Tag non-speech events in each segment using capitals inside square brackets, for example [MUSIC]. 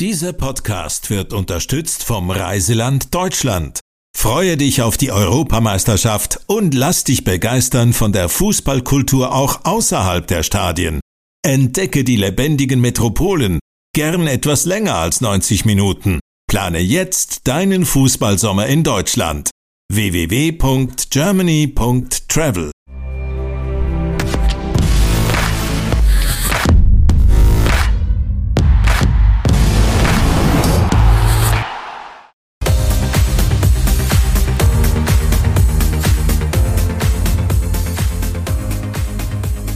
Dieser Podcast wird unterstützt vom Reiseland Deutschland. Freue dich auf die Europameisterschaft und lass dich begeistern von der Fußballkultur auch außerhalb der Stadien. Entdecke die lebendigen Metropolen, gern etwas länger als 90 Minuten. Plane jetzt deinen Fußballsommer in Deutschland. www.germany.travel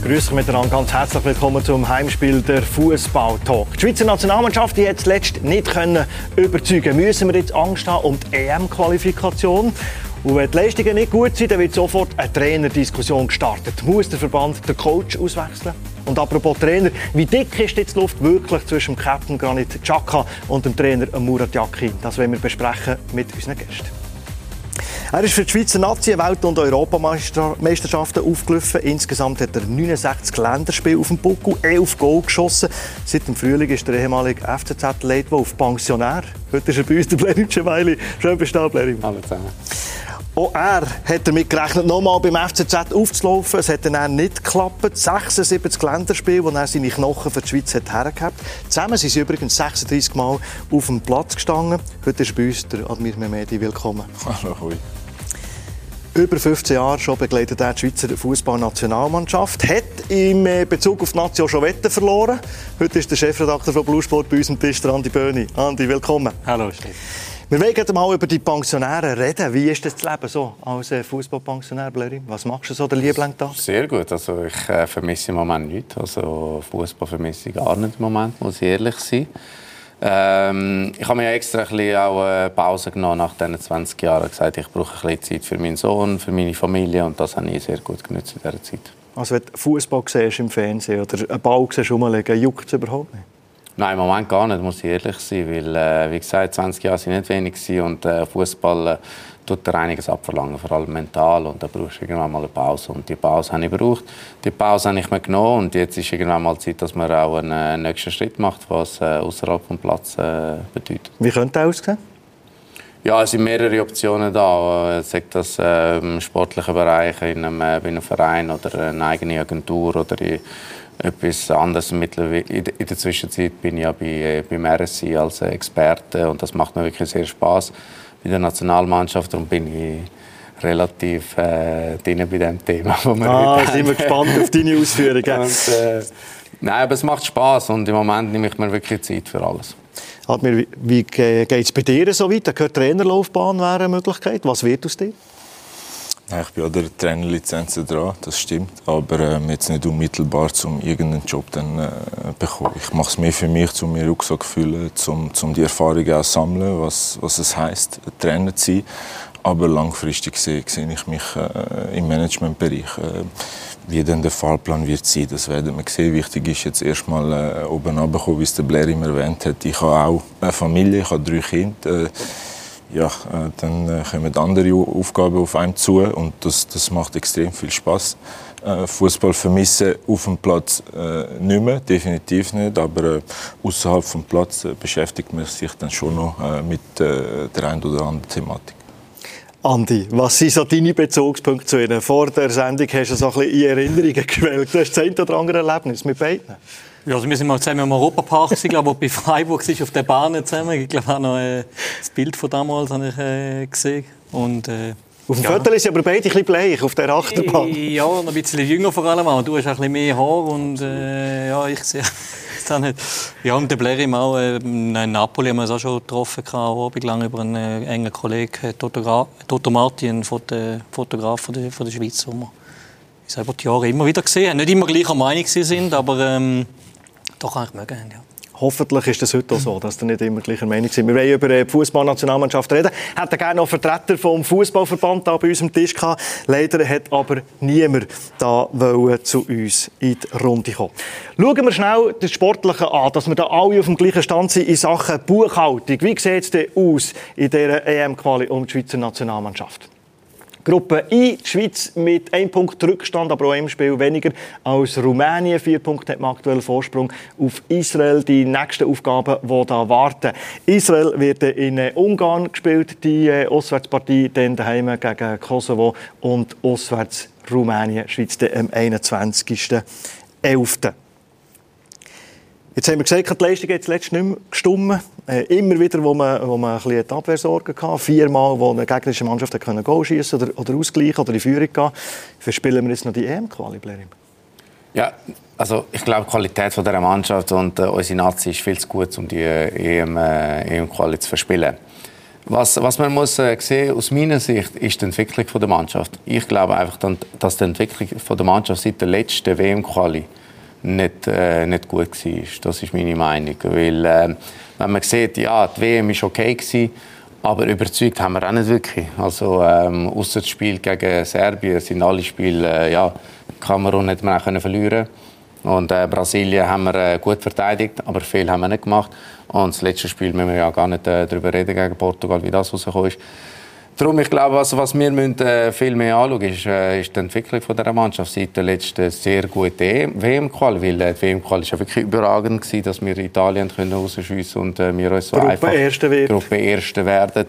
Grüß euch miteinander, ganz herzlich willkommen zum Heimspiel der Fußball-Talk. Die Schweizer Nationalmannschaft die jetzt letzt nicht können überzeugen. Müssen wir jetzt Angst haben um die EM-Qualifikation? Und wenn die Leistungen nicht gut sind, dann wird sofort eine Trainerdiskussion gestartet. Muss der Verband den Coach auswechseln? Und apropos Trainer, wie dick ist jetzt die Luft wirklich zwischen dem Captain Granit Xhaka und dem Trainer Murat Yakin? Das werden wir besprechen mit unseren Gästen. Er ist für die Schweizer Nazi Welt- und Europameisterschaften aufgelaufen. Insgesamt hat er 69 Länderspiele auf dem Buckel, 11 Goal geschossen. Seit dem Frühling ist der ehemalige FCZ-Leitwolf Pensionär. Heute ist er bei uns, der Blerin Weili. Schön bist du da, Blerin. Hallo zusammen. Auch er hat damit gerechnet, nochmal beim FCZ aufzulaufen. Es hat dann nicht geklappt. 76 Länderspiele, wo er seine Knochen für die Schweiz hat hergehabt. Zusammen sind sie übrigens 36 Mal auf dem Platz gestanden. Heute ist bei uns der Admir Mehmedi. Willkommen. Hallo, hoi. Über 15 Jahre schon begleitet er die Schweizer Fußballnationalmannschaft. Hat im äh, Bezug auf die Nation schon Wetten verloren. Heute ist der Chefredakteur von Blue Sport bei uns am Tisch, Andi Böhni. Andi, willkommen. Hallo, Stefan. Wir wollen mal über die Pensionäre reden. Wie ist das Leben so als äh, Fußballpensionär, Blöri? Was machst du so den liebling Tag? Sehr gut. Also ich äh, vermisse im Moment nichts. Also Fußball vermisse ich gar nicht im Moment, muss ich ehrlich sein. Ähm, ich habe mir extra ein bisschen auch eine Pause genommen nach diesen 20 Jahren. Ich gesagt, ich brauche ein bisschen Zeit für meinen Sohn, für meine Familie und das habe ich sehr gut genutzt in dieser Zeit. Also wenn du Fußball siehst im Fernsehen oder einen Ball siehst rumliegen, juckt es überhaupt nicht? Nein, im Moment gar nicht, muss ich ehrlich sein, weil, äh, wie gesagt, 20 Jahre sind nicht wenig und äh, Fußball äh, tut dir einiges abverlangen, vor allem mental und da brauchst du irgendwann mal eine Pause und die Pause habe ich gebraucht. Die Pause habe ich mir genommen und jetzt ist irgendwann mal Zeit, dass man auch einen äh, nächsten Schritt macht, was äh, außerhalb vom Platz äh, bedeutet. Wie könnte das aussehen? Ja, es sind mehrere Optionen da. Sagt das äh, im sportlichen Bereich, in einem, äh, in einem Verein oder eine eigene Agentur oder in, etwas anderes. In der Zwischenzeit bin ich ja bei, äh, beim RSI als Experte und das macht mir wirklich sehr Spaß bei der Nationalmannschaft. Darum bin ich relativ äh, drin bei diesem Thema. Wo wir ah, sind wir gespannt auf deine Ausführungen. [LAUGHS] Und, äh, nein, aber es macht Spaß und im Moment nehme ich mir wirklich Zeit für alles. Admir, wie geht es bei dir so weit? Gehört Trainerlaufbahn wäre eine Möglichkeit. Was wird aus dir? Ich bin an der Trainerlizenz dran, das stimmt. Aber ähm, jetzt nicht unmittelbar, um irgendeinen Job dann äh, bekommen. Ich mache es mehr für mich, um mir Rucksack zu füllen, um, um die Erfahrungen auch zu sammeln, was, was es heisst, Trainer zu sein. Aber langfristig sehe, sehe ich mich äh, im Managementbereich. Äh, wie dann der Fahrplan wird sein, das werden wir sehen. Wichtig ist jetzt erstmal äh, oben runterkommen, wie es der Blair immer erwähnt hat. Ich habe auch eine Familie, ich habe drei Kinder. Äh, ja, äh, dann äh, kommen andere Aufgaben auf einen zu und das, das macht extrem viel Spaß. Äh, Fußball vermissen auf dem Platz äh, nicht mehr, definitiv nicht, aber äh, außerhalb vom Platz äh, beschäftigt man sich dann schon noch äh, mit der einen oder anderen Thematik. Andi, was sind so deine Bezugspunkte zu ihnen? Vor der Sendung hast du so ein bisschen in Erinnerungen [LAUGHS] gewählt. Du hast das ein oder andere Erlebnis mit beiden. Ja, also wir sind mal zusammen im Europapark, ich glaube, bei Freiburg war auf der Bahn zusammen. Ich glaube, auch noch äh, das Bild von damals habe ich äh, gesehen. Und, äh, auf dem ja. Foto sind aber beide ein bisschen bleich auf der Achterbahn. Ja, noch ein bisschen jünger vor allem auch. Du hast ein bisschen mehr Haar und äh, ja, ich sehe es nicht. Ja, und der Blair im auch, äh, in Napoli haben wir uns auch schon getroffen, auch lang über einen äh, engen Kollegen, Toto, Toto Martin, Foto, Fotograf von der, von der Schweiz, wo wir selber die Jahre immer wieder gesehen haben. Nicht immer gleicher Meinung sind, aber ähm, doch eigentlich mögen haben, ja. Hoffentlich ist das heute auch so, dass wir nicht immer gleicher Meinung sind. Wir wollen über die Fußballnationalmannschaft reden. Hätten gerne noch Vertreter vom Fußballverband bei uns am Tisch gehabt. Leider hat aber niemand da zu uns in die Runde kommen. Schauen wir schnell das Sportliche an, dass wir da alle auf dem gleichen Stand sind in Sachen Buchhaltung. Wie sieht es denn aus in dieser EM-Quali um die Schweizer Nationalmannschaft? Gruppe I, die Schweiz mit einem Punkt Rückstand, aber auch einem Spiel weniger als Rumänien. Vier Punkte hat man aktuell Vorsprung auf Israel. Die nächsten Aufgaben, die da warten. Israel wird in Ungarn gespielt, die äh, Auswärtspartie, dann daheim gegen Kosovo und auswärts Rumänien, Schweiz am 21.11. Jetzt haben wir gesagt, die Leistung hat zuletzt nicht mehr gestimmt. Äh, immer wieder, wo man, wo man ein bisschen Abwehrsorgen hatte. Viermal, wo eine gegnerische Mannschaft können Goal schießen oder, oder ausgleichen oder in Führung gehen. Verspielen wir jetzt noch die EM-Quali, Ja, also ich glaube, die Qualität von dieser Mannschaft und äh, unsere Nazi ist viel zu gut, um die äh, EM-Quali äh, zu verspielen. Was, was man muss äh, sehen aus meiner Sicht ist die Entwicklung von der Mannschaft. Ich glaube einfach, dass die Entwicklung von der Mannschaft seit der letzten WM-Quali nicht, äh, nicht gut war. Das ist meine Meinung. Weil, äh, wenn man sieht, ja, die WM war okay, gewesen, aber überzeugt haben wir auch nicht wirklich. Also, ähm, außer das Spiel gegen Serbien sind alle Spiele, äh, ja, Kamerun hätte man können verlieren und äh, Brasilien haben wir äh, gut verteidigt, aber viel haben wir nicht gemacht. Und das letzte Spiel müssen wir ja gar nicht äh, darüber reden gegen Portugal, wie das rausgekommen ist. Darum, ich glaube, also, was wir müssen, äh, viel mehr anschauen ist, äh, ist die Entwicklung von dieser Mannschaft seit der letzten sehr guten e WM-Qual. Weil äh, die WM-Qual war ja wirklich überragend, gewesen, dass wir Italien können rausschiessen und äh, wir uns so Gruppe einfach Erste wird. Gruppe Erste werden.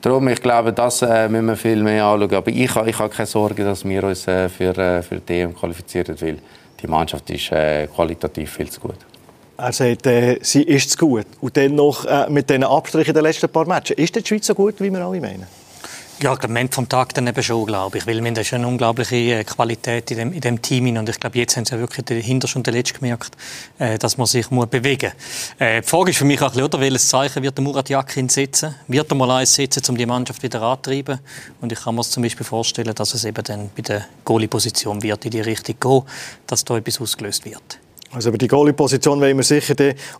Darum, ich glaube, das äh, müssen wir viel mehr anschauen. Aber ich, ich habe keine Sorge, dass wir uns äh, für, äh, für die EM qualifizieren, weil die Mannschaft ist äh, qualitativ viel zu gut. Er sagt, äh, sie ist zu gut. Und dann noch äh, mit diesen Abstrichen der letzten paar Matches. Ist die Schweiz so gut, wie wir alle meinen? Ja, am Ende vom Tag dann eben schon, glaube ich. Weil wir haben schon eine unglaubliche äh, Qualität in dem, in dem Team. Und ich glaube, jetzt haben sie ja wirklich den Hinterste und den Letzten gemerkt, äh, dass man sich muss bewegen muss. Äh, die Frage ist für mich auch, oder, welches Zeichen wird der Murat Yakin setzen? Wird er mal eins setzen, um die Mannschaft wieder anzutreiben? Und ich kann mir zum Beispiel vorstellen, dass es eben dann bei der Goalie-Position wird in die Richtung gehen, dass da etwas ausgelöst wird. Also über die Goalie-Position wollen wir sicher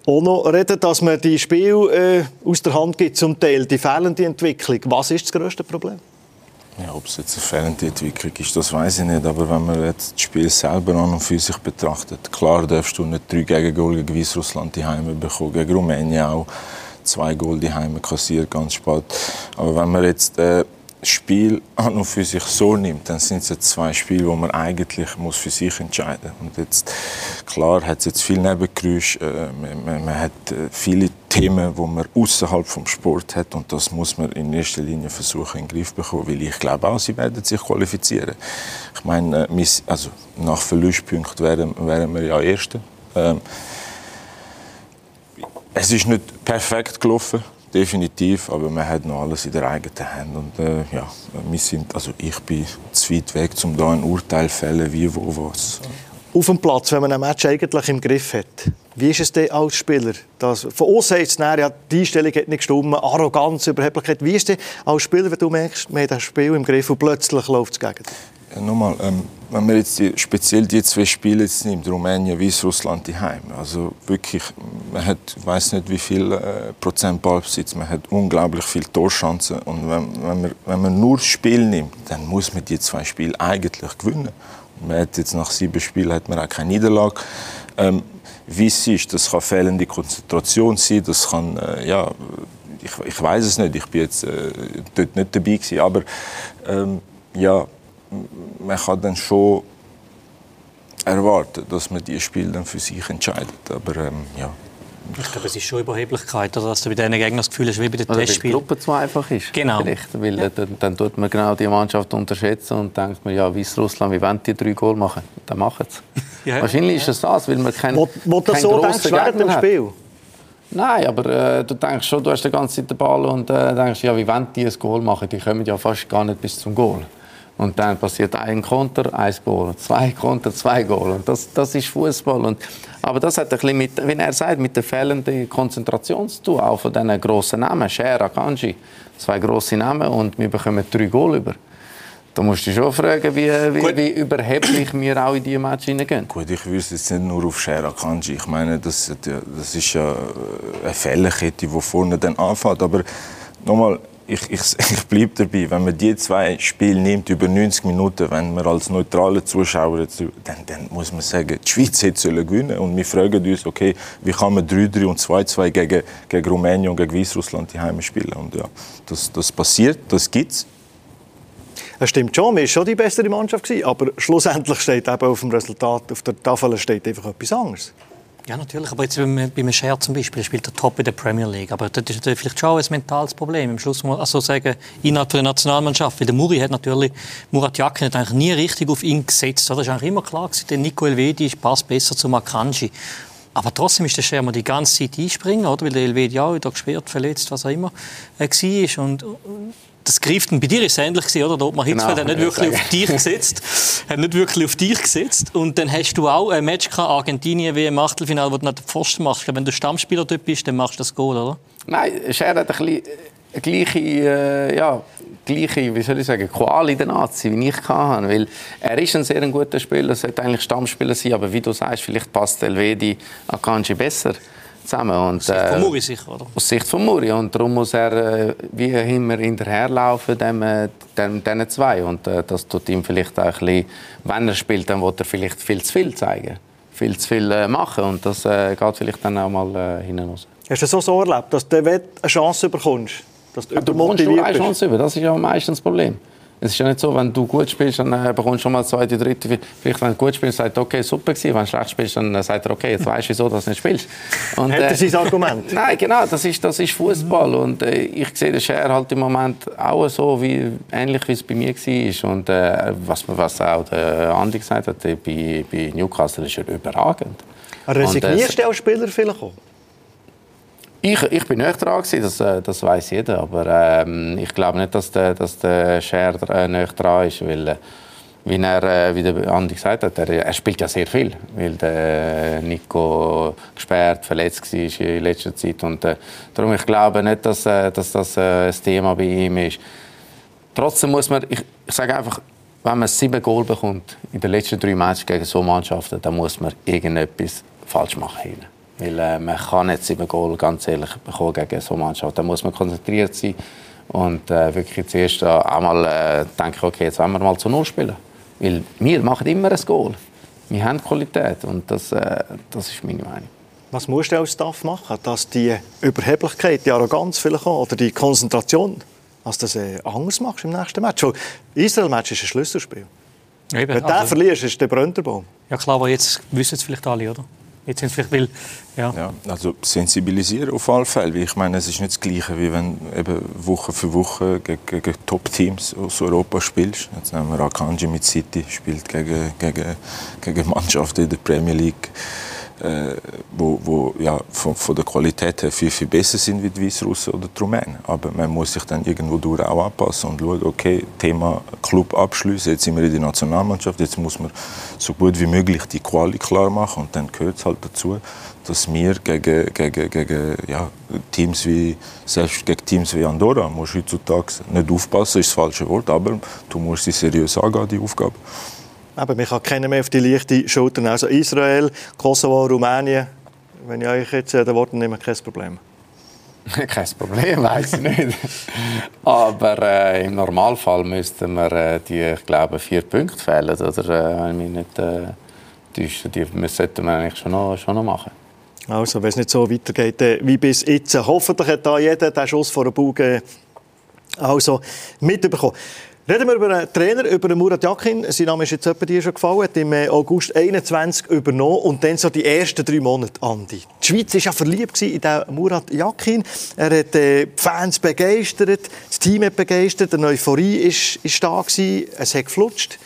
auch noch reden, dass man die Spiel äh, aus der Hand gibt zum Teil, die fehlende Entwicklung. Was ist das größte Problem? Ja, ob es jetzt eine fehlende Entwicklung ist, das weiß ich nicht. Aber wenn man jetzt das Spiel selber an und für sich betrachtet, klar darfst du nicht drei Gegengol gegen Weißrussland die Heime bekommen, gegen Rumänien auch zwei Goal die Heime kassiert, ganz spät. Aber wenn man jetzt äh, Spiel an und für sich so nimmt, dann sind es zwei Spiele, wo man eigentlich muss für sich entscheiden muss. Und jetzt, klar hat es jetzt viel Nebengeräusche, äh, man, man, hat äh, viele Themen, die man außerhalb vom Sport hat und das muss man in erster Linie versuchen in den Griff bekommen, weil ich glaube auch, sie werden sich qualifizieren. Ich meine, äh, also nach Verlustpunkten wären, wären wir ja Erste. Ähm, es ist nicht perfekt gelaufen definitiv, aber man hat noch alles in der eigenen Hand und äh, ja, wir sind, also ich bin zu weit weg, um da ein Urteil zu fällen, wie, wo, was. Auf dem Platz, wenn man ein Match eigentlich im Griff hat, wie ist es denn als Spieler? Das, von uns heißt es ja, die Einstellung hat nicht gestimmt, Arroganz, Überheblichkeit. Wie ist es als Spieler, wenn du merkst, man hat das Spiel im Griff und plötzlich läuft es gegen dich? Ja, nochmal, ähm, wenn man jetzt die, speziell die zwei Spiele jetzt nimmt, Rumänien, Weißrussland, die Heim, also wirklich, man hat, ich weiß nicht wie viel äh, Prozent Ballbesitz, man hat unglaublich viele Torchancen und wenn, wenn, man, wenn man nur das Spiel nimmt, dann muss man die zwei Spiele eigentlich gewinnen. Man hat jetzt nach sieben Spielen hat man auch keine Niederlage. Ähm, wie es ist, das kann fehlende Konzentration sein, das kann, äh, ja, ich, ich weiß es nicht, ich bin jetzt äh, dort nicht dabei gewesen, aber ähm, ja, man kann dann schon erwarten, dass man die Spiele dann für sich entscheidet. Aber ähm, ja. Ich glaube, es ist schon Überheblichkeit, dass du bei diesen Gegnern das Gefühl hast, wie bei den Testspielen. Weil die Gruppe zu einfach ist. Genau. Vielleicht, weil ja. dann, dann tut man genau die Mannschaft unterschätzen und denkt man, ja, Weißrussland, wie wollen die drei Goal machen? Dann machen sie [LAUGHS] ja. Wahrscheinlich ist es das, weil man keinen Wo, wo kein so denkst, während dem Spiel? Nein, aber äh, du denkst schon, du hast die ganze Zeit den Ball und äh, denkst, ja, wie wollen die ein Goal machen? Die kommen ja fast gar nicht bis zum Goal. Und dann passiert ein Konter, ein Goal, zwei Konter, zwei Goal. Und das, das ist Fußball. aber das hat ein bisschen mit, wie er sagt, mit der fehlenden Konzentration zu tun, auch von diesen grossen Namen. Scher, Kanji, zwei grosse Namen und wir bekommen drei Goal über. Da musst du dich schon fragen, wie, wie, wie überheblich wir auch in diese Match hineingehen. Gut, ich wüsste jetzt nicht nur auf Shera Kanji. Ich meine, das, das ist ja eine Fällerkette, die vorne dann anfängt. Aber nochmal, ich, ich, [LAUGHS] ich bleibe dabei, wenn man die zwei Spiele nimmt über 90 Minuten, wenn man als neutraler Zuschauer, dann, dann muss man sagen, die Schweiz hätte gewinnen und wir fragen uns, okay, wie kann man 3-3 und 2-2 gegen, gegen Rumänien und gegen Weißrussland die Heime spielen? Und ja, das, das passiert, das gibt's. Es stimmt schon, wir waren schon die bessere Mannschaft, aber schlussendlich steht eben auf dem Resultat, auf der Tafel steht einfach etwas anderes. Ja, natürlich. Aber jetzt beim, beim Scher zum Beispiel spielt er top in der Premier League. Aber das ist vielleicht schon ein mentales Problem. Im Schluss muss man also sagen, innerhalb der Nationalmannschaft. Weil der Muri hat natürlich, Murat Yakin hat eigentlich nie richtig auf ihn gesetzt. Das ist eigentlich immer klar gewesen, der Nico Elvedi passt besser zu Makanji. Aber trotzdem ist der Schermer die ganze Zeit einspringen, oder? Weil der Elvedi auch wieder gesperrt, verletzt, was auch immer, äh, war. Und, das greift bei dir ist es ähnlich gewesen, oder? Ottmar Hitzfeld genau, hat nicht wirklich auf dich gesetzt, hat nicht wirklich auf dich gesetzt. Und dann hast du auch ein Match gehabt, Argentinien wie im Achtelfinale, wo du nicht den Pfosten machst. Wenn du Stammspieler dort bist, dann machst du das Goal, oder? Nein, Scher hat ein bisschen äh, gleiche, äh, ja, gleiche, wie soll ich sagen, Qual in der Nazi, wie ich hatte. Weil er ist ein sehr guter Spieler, sollte eigentlich Stammspieler sein, aber wie du sagst, vielleicht passt Elvedi Akanji besser zusammen. Und, aus Sicht von äh, Muri sicher, oder? Aus Sicht von Muri. Und darum muss er äh, wie immer hinterherlaufen, dem, äh, dem, diesen zwei. Und äh, das tut ihm vielleicht auch ein bisschen, wenn er spielt, dann wird er vielleicht viel zu viel zeigen. Viel zu viel äh, machen. Und das äh, geht vielleicht dann auch mal äh, hinten raus. Hast du das so erlebt, dass du eine Chance bekommst? Dass du, ja, du bekommst eine Chance über. Das ist ja meistens das Problem. Es ist ja nicht so, wenn du gut spielst, dann äh, bekommst du schon mal zweite, dritte. Vielleicht, wenn du gut spielst, sagt er, okay, super gewesen. Wenn du schlecht spielst, dann äh, sagt er, okay, jetzt weißt du, wieso dass du nicht spielst. Und, äh, er sein Argument? [LAUGHS] Nein, genau, das ist, das ist Fußball. Und äh, ich sehe den Scher halt im Moment auch so, wie, ähnlich wie es bei mir war. Und äh, was, was auch der Andi gesagt hat, äh, bei, bei Newcastle ist er überragend. Resignierst du als Spieler vielleicht auch? Ich, ich bin nicht dran gewesen, das, äh, das weiß jeder, aber ähm, ich glaube nicht, dass der, dass der Scher äh, nicht dran ist, weil, äh, wie er, wie der Andi gesagt hat, er, er, spielt ja sehr viel, weil der Nico gesperrt, verletzt war in letzter Zeit und äh, darum ich glaube nicht, dass, dass das ein Thema bei ihm ist. Trotzdem muss man, ich, ich sage einfach, wenn man sieben Goal bekommt in den letzten drei Matches gegen so Mannschaften, dann muss man irgendetwas falsch machen. Weil äh, man kann nicht sieben Goal ganz ehrlich bekommen gegen so eine Mannschaft. Da muss man konzentriert sein und äh, wirklich zuerst einmal äh, denken, okay, jetzt wollen wir mal zu Null spielen. Weil wir machen immer ein Goal. Wir haben Qualität und das, äh, das ist meine Meinung. Was musst du als Staff machen, dass die Überheblichkeit, die Arroganz vielleicht auch, oder die Konzentration, dass du das äh, anders machst im nächsten Match? Israel-Match ist ein Schlüsselspiel. Eben, Wenn du also, den verlierst, ist der Brönterbaum. Ja klar, aber jetzt wissen es vielleicht alle, oder? Jetzt sind vielleicht will, ja. ja. Also sensibilisieren auf alle Fälle. Ich meine, es ist nicht das Gleiche, wie wenn eben Woche für Woche gegen, gegen Top-Teams aus Europa spielst. Jetzt nehmen wir Akanji mit City, spielt gegen, gegen, gegen Mannschaften in der Premier League wo, wo ja, von, von, der Qualität her viel, viel besser sind wie die Weißrussen oder die Rumänen. Aber man muss sich dann irgendwo durch auch anpassen und schauen, okay, Thema Club abschließen, jetzt sind wir in der Nationalmannschaft, jetzt muss man so gut wie möglich die Quali klar machen und dann gehört es halt dazu, dass wir gegen, gegen, gegen ja, Teams wie, selbst gegen Teams wie Andorra, muss heutzutage nicht aufpassen, ist das falsche Wort, aber du musst sie seriös angehen, die Aufgabe. Eben, man kann keinen mehr auf die leichte Schulter Also Israel, Kosovo, Rumänien. Wenn ich euch jetzt den Worten nehme, kein Problem. [LAUGHS] kein Problem, weiß ich nicht. Aber äh, im Normalfall müssten wir äh, die, ich glaube, vier Punkte fehlen. Oder äh, wenn wir nicht äh, täuschen, die sollten wir eigentlich schon noch, schon noch machen. Also, wenn es nicht so weitergeht äh, wie bis jetzt. Hoffentlich hat da jeder den Schuss vor der Bauge also mitbekommen. Reden wir über einen Trainer, über Murat Yakin. Sein Name ist jetzt etwa dir schon gefallen. Hat im äh, August 21 übernommen und dann so die ersten drei Monate, Andi. Die Schweiz war ja verliebt in den Murat Yakin. Er hat äh, die Fans begeistert, das Team hat begeistert, eine Euphorie war da Es hat geflutscht.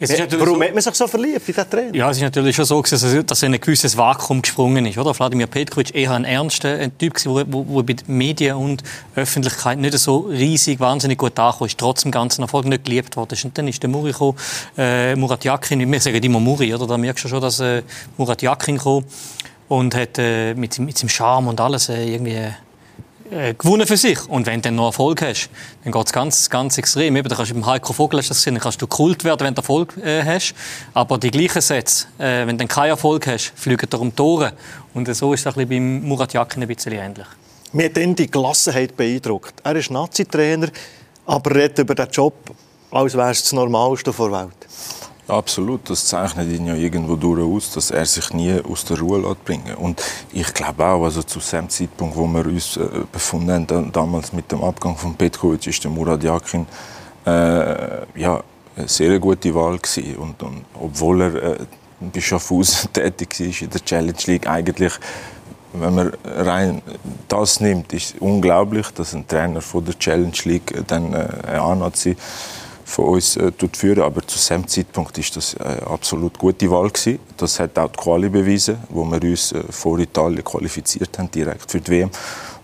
Warum hat man sich so verliebt in diesen Trainer? Ja, es ist natürlich schon so, dass er in ein gewisses Vakuum gesprungen ist. Oder? Wladimir Petkovic eher ein ernster ein Typ, der bei Medien und Öffentlichkeit nicht so riesig, wahnsinnig gut ankam, ist trotzdem ganzen Erfolg nicht geliebt worden. Und dann ist der Muri gekommen, äh, Murat Yakin, wir sagen immer Muri, oder? da merkst du schon, dass äh, Murat Yakin kam und hat äh, mit, mit seinem Charme und alles äh, irgendwie äh, gewonnen für sich. Und wenn du dann noch Erfolg hast, dann geht es ganz, ganz extrem. Eben, da kannst du beim Heiko Vogel hast das gesehen, dann kannst du Kult werden, wenn du Erfolg äh, hast. Aber die gleichen Sätze, äh, wenn du dann keinen Erfolg hast, fliegen da um Tore. Und so ist es ein beim Murat Yakin ein bisschen ähnlich. Mir hat dann die Gelassenheit beeindruckt. Er ist Nazi-Trainer, aber redet über den Job, als wäre es das Normalste der Welt. Absolut, das zeichnet ihn ja irgendwo durch aus, dass er sich nie aus der Ruhe lässt bringen Und ich glaube auch, also zu dem Zeitpunkt, wo wir uns äh, befunden haben, damals mit dem Abgang von Petkovic, ist der Murad Yakin äh, ja, eine sehr gute Wahl gewesen. Und, und obwohl er äh, bei Schaffhausen [LAUGHS] tätig war in der Challenge League, eigentlich, wenn man rein das nimmt, ist es unglaublich, dass ein Trainer von der Challenge League dann äh, ein A-Nazi von uns äh, führen. Aber zu diesem Zeitpunkt ist das eine absolut gute Wahl gewesen. Das hat auch die Quali bewiesen, wo wir uns äh, vor Italien qualifiziert haben, direkt für die WM.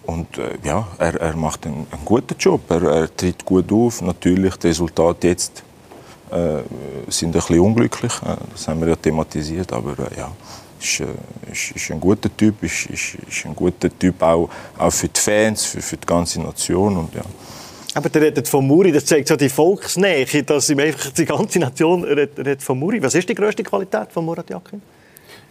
Und äh, ja, er, er macht einen, einen guten Job. Er, er, tritt gut auf. Natürlich, die Resultate jetzt äh, sind ein bisschen unglücklich. Äh, das haben wir ja thematisiert. Aber äh, ja, ist, äh, ist, ist, ein guter Typ. Ist, ist, ist ein guter Typ auch, auch für die Fans, für, für die ganze Nation. Und, ja. Aber der redet von Muri, das zeigt so die Volksnähe, dass ihm einfach die ganze Nation redet, von Muri. Was ist die größte Qualität von Murat Yakin?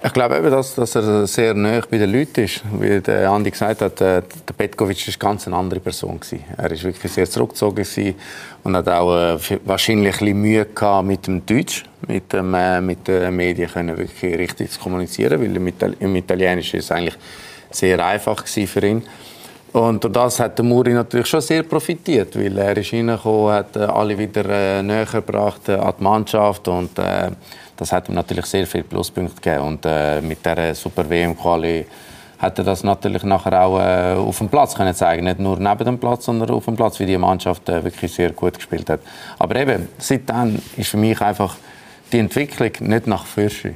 Ich glaube eben, dass, dass er sehr nah bei den Leuten ist. Wie der Andi gesagt hat, äh, der Petkovic war ganz eine andere Person. Er war wirklich sehr zurückgezogen und hat auch äh, wahrscheinlich ein Mühe gehabt mit dem Deutsch, mit, dem, äh, mit den Medien können wirklich richtig zu kommunizieren, weil im, Itali im Italienischen ist es eigentlich sehr einfach für ihn. Und durch das hat der Muri natürlich schon sehr profitiert, weil er ist reingekommen, hat äh, alle wieder äh, näher gebracht äh, an die Mannschaft und äh, das hat ihm natürlich sehr viele Pluspunkte gegeben. Und äh, mit der Super WM-Quali hat er das natürlich nachher auch äh, auf dem Platz können zeigen, nicht nur neben dem Platz, sondern auf dem Platz, wie die Mannschaft äh, wirklich sehr gut gespielt hat. Aber eben seitdem ist für mich einfach die Entwicklung nicht nach Fürsche.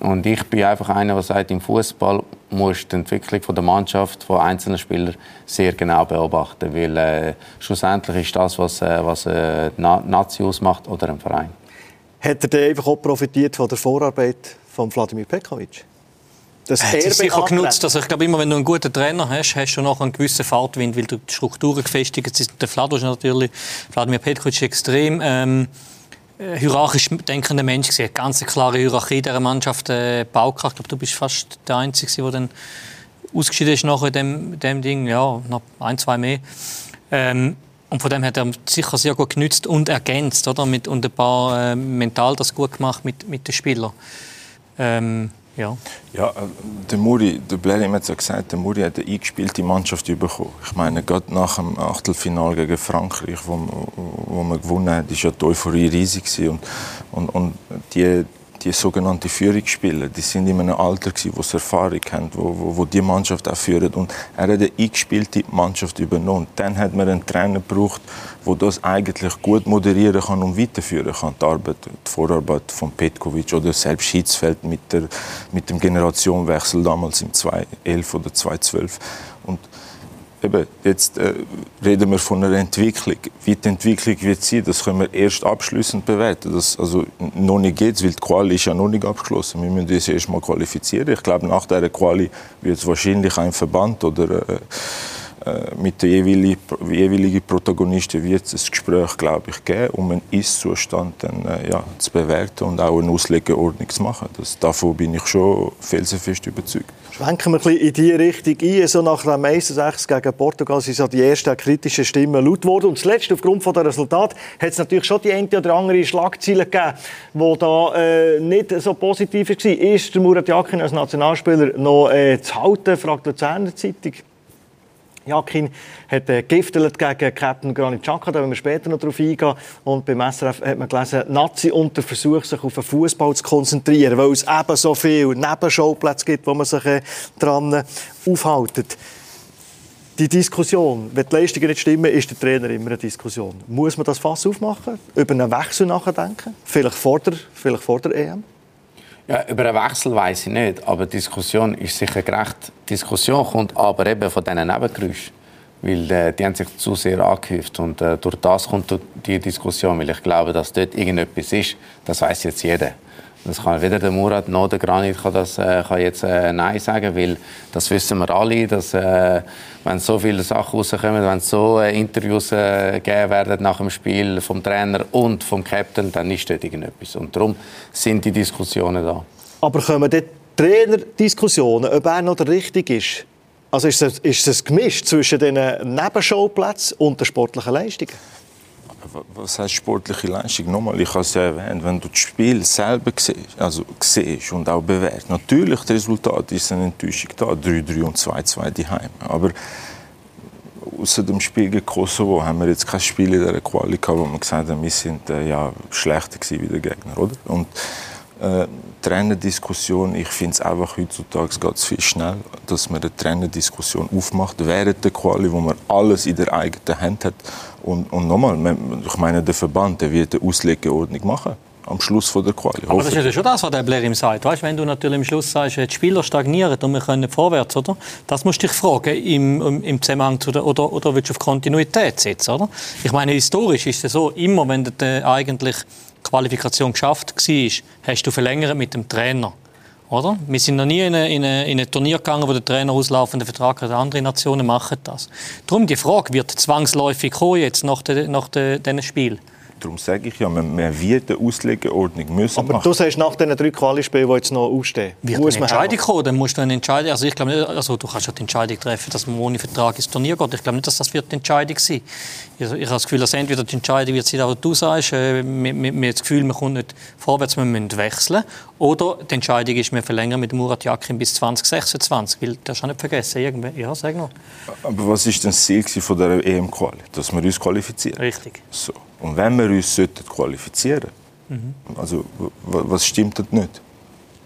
Und ich bin einfach einer, der sagt, im Fußball muss die Entwicklung von der Mannschaft, von einzelnen Spielern sehr genau beobachten, weil äh, schlussendlich ist das, was, äh, was äh, Nazi ausmacht oder ein Verein. Hat er denn einfach auch profitiert von der Vorarbeit von Vladimir Pekovic? Das er hat sicher genutzt. Also ich glaube immer, wenn du einen guten Trainer hast, hast du noch einen gewissen Fahrtwind, weil du die Strukturen gefestigt hast. Der Vlado ist natürlich, Vladimir Petkovic extrem ähm, äh, hierarchisch denkender Mensch gesehen. Ganz eine klare Hierarchie dieser Mannschaft äh, Baukraft. Ich glaube, du bist fast der Einzige, der dann ausgeschieden ist nach dem, dem Ding. Ja, noch ein, zwei mehr. Ähm, und von dem hat er sicher sehr gut genützt und ergänzt, oder? Mit, und ein paar äh, mental das gut gemacht mit, mit den Spielern. Ähm, ja. ja, äh, der Muri, der Blair hat ja gesagt, der Muri hat eine eingespielte Mannschaft bekommen. Ich meine, gerade nach dem Achtelfinal gegen Frankreich, wo, wo man gewonnen hat, war ja die Euphorie riesig und, und, und die, die sogenannten Führungsspieler, die sind in einem Alter gewesen, wo sie Erfahrung haben, wo, wo, wo die Mannschaft auch führen. Und er hat eine eingespielte Mannschaft übernommen. Dann hat man einen Trainer gebraucht, der das eigentlich gut moderieren kann und weiterführen kann. Die Arbeit, die Vorarbeit von Petkovic oder selbst Hitzfeld mit, der, mit dem Generationenwechsel damals im 2011 oder 2012. Eben, jetzt äh, reden wir von einer Entwicklung. Wie die Entwicklung wird sein, das können wir erst abschließend bewerten. Das, also noch nicht geht, weil die Quali ist ja noch nicht abgeschlossen. Wir müssen uns erst mal qualifizieren. Ich glaube, nach dieser Quali wird es wahrscheinlich ein Verband oder äh, mit den jeweiligen, jeweiligen Protagonisten wird es ein Gespräch, glaube ich, geben, um einen Ist-Zustand dann, äh, ja, zu bewerten und auch eine Auslegeordnung zu machen. Das, davon bin ich schon felsenfest überzeugt. Schwenken wir ein bisschen in diese Richtung ein. So nach dem Meister 6 gegen Portugal sind so die ersten kritischen Stimmen laut geworden. Und zuletzt, aufgrund der Resultat, hat es natürlich schon die eine oder andere Schlagzeile gegeben, die da äh, nicht so positiv war. Ist der Murat Yakin als Nationalspieler noch äh, zu halten, fragt die Luzerner Zeitung. Jakin hat äh, giftelt gegen Captain Granit Xhaka, da werden wir später noch darauf eingehen. Und beim SRF hat man gelesen, Nazi unter Versuch, sich auf den Fußball zu konzentrieren, weil es eben so viele Nebenschauplätze gibt, wo man sich äh, dran aufhält. Die Diskussion, wenn die Leistungen nicht stimmen, ist der Trainer immer eine Diskussion. Muss man das Fass aufmachen, über einen Wechsel nachdenken, vielleicht vor der, vielleicht vor der EM? Ja, über einen Wechsel weiß ich nicht, aber Diskussion ist sicher gerecht. Diskussion kommt aber eben von diesen Nebengeräuschen, weil äh, die haben sich zu sehr angehäuft und äh, durch das kommt die Diskussion, weil ich glaube, dass dort irgendetwas ist, das weiß jetzt jeder. Das kann weder der Murat noch der Granit kann das, äh, kann jetzt äh, Nein sagen, weil das wissen wir alle, dass äh, wenn so viele Sachen rauskommen, wenn so äh, Interviews äh, gegeben werden nach dem Spiel vom Trainer und vom Captain, dann ist dort irgendetwas. Und darum sind die Diskussionen da. Aber kommen dort Trainerdiskussionen, ob er noch der Richtige ist? Also ist es, ist es gemischt zwischen den Nebenschauplätzen und den sportlichen Leistungen? Was heißt sportliche Leistung? Nochmal, ich habe es ja erwähnt, wenn du das Spiel selber siehst, also siehst und auch bewertest, natürlich das Resultat ist eine Enttäuschung da, 3-3 und 2-2 daheim. Aber außer dem Spiel gegen Kosovo haben wir jetzt kein Spiel in dieser Quali gehabt, wo wir gesagt haben, wir sind äh, ja, schlechter gewesen wie der Gegner. Oder? Und äh, Trainerdiskussion, ich finde es einfach heutzutage geht viel schnell, dass man eine Trainerdiskussion aufmacht während der Quali, wo man alles in der eigenen Hand hat. Und, und nochmal, ich meine, der Verband der wird eine Auslegeordnung machen am Schluss von der Quali. Aber das ist ja schon das, was der Blair ihm sagt. Weißt, wenn du natürlich am Schluss sagst, die Spieler stagnieren und wir können vorwärts, oder? Das musst du dich fragen im, im Zusammenhang zu der, oder, oder willst du auf Kontinuität setzen, oder? Ich meine, historisch ist es so, immer wenn du eigentlich Qualifikation geschafft war, hast du verlängert mit dem Trainer. Oder? Wir sind noch nie in ein, in in ein Turnier gegangen, wo der Trainer auslaufenden Vertrag hat. Andere Nationen machen das. Darum die Frage, wird zwangsläufig kommen jetzt nach, diesen Spiel? Darum sage ich ja, man, man wird eine Auslegeordnung müssen Aber machen. du sagst nach den drei Qualispielen, die jetzt noch ausstehen, wird muss eine Entscheidung kommen, dann musst du eine Entscheidung, also ich glaube nicht, also du kannst ja die Entscheidung treffen, dass man ohne Vertrag ins Turnier geht. Ich glaube nicht, dass das wird die Entscheidung sein. Ich, ich habe das Gefühl, dass entweder die Entscheidung wird sein, was du sagst, äh, wir, wir, wir das Gefühl, man kommt nicht vorwärts, wir müssen wechseln. Oder die Entscheidung ist, wir verlängern mit Murat Yakin bis 2026, weil das hast du nicht vergessen, irgendwie. Ja, sag noch. Aber was ist denn das Ziel von der EM-Quali? Dass wir uns qualifizieren? Richtig. So. Und wenn wir uns qualifizieren mhm. also was stimmt das nicht?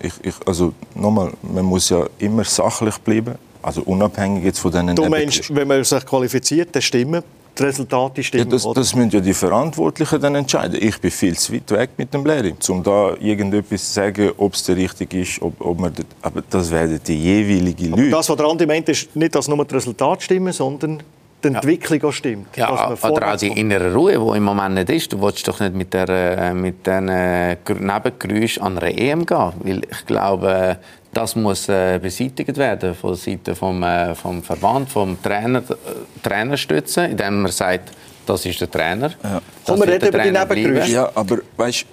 Ich, ich, also nochmal, man muss ja immer sachlich bleiben, also unabhängig jetzt von diesen Du meinst, wenn man sich qualifiziert, dann stimmen die Resultate stimmen, ja, das, das, müssen ja die Verantwortlichen dann entscheiden. Ich bin viel zu weit weg mit dem Lehrer, um da irgendetwas zu sagen, ob es richtig ist, ob, ob man das, aber das werden die jeweiligen Leute. Aber das, was der Andi meint, ist nicht, dass nur die Resultate stimmen, sondern die Entwicklung auch stimmt. Ja, oder auch die innere Ruhe, die im Moment nicht ist. Du willst doch nicht mit, der, äh, mit diesen äh, Nebengeräuschen an einer EM gehen. Weil ich glaube, das muss äh, beseitigt werden von der Seite vom, äh, vom Verband, vom Trainer, äh, Trainerstützen, indem man sagt, das ist der Trainer. Ja. Komm, wir reden über die Nebengeräusche. Ja, aber weißt,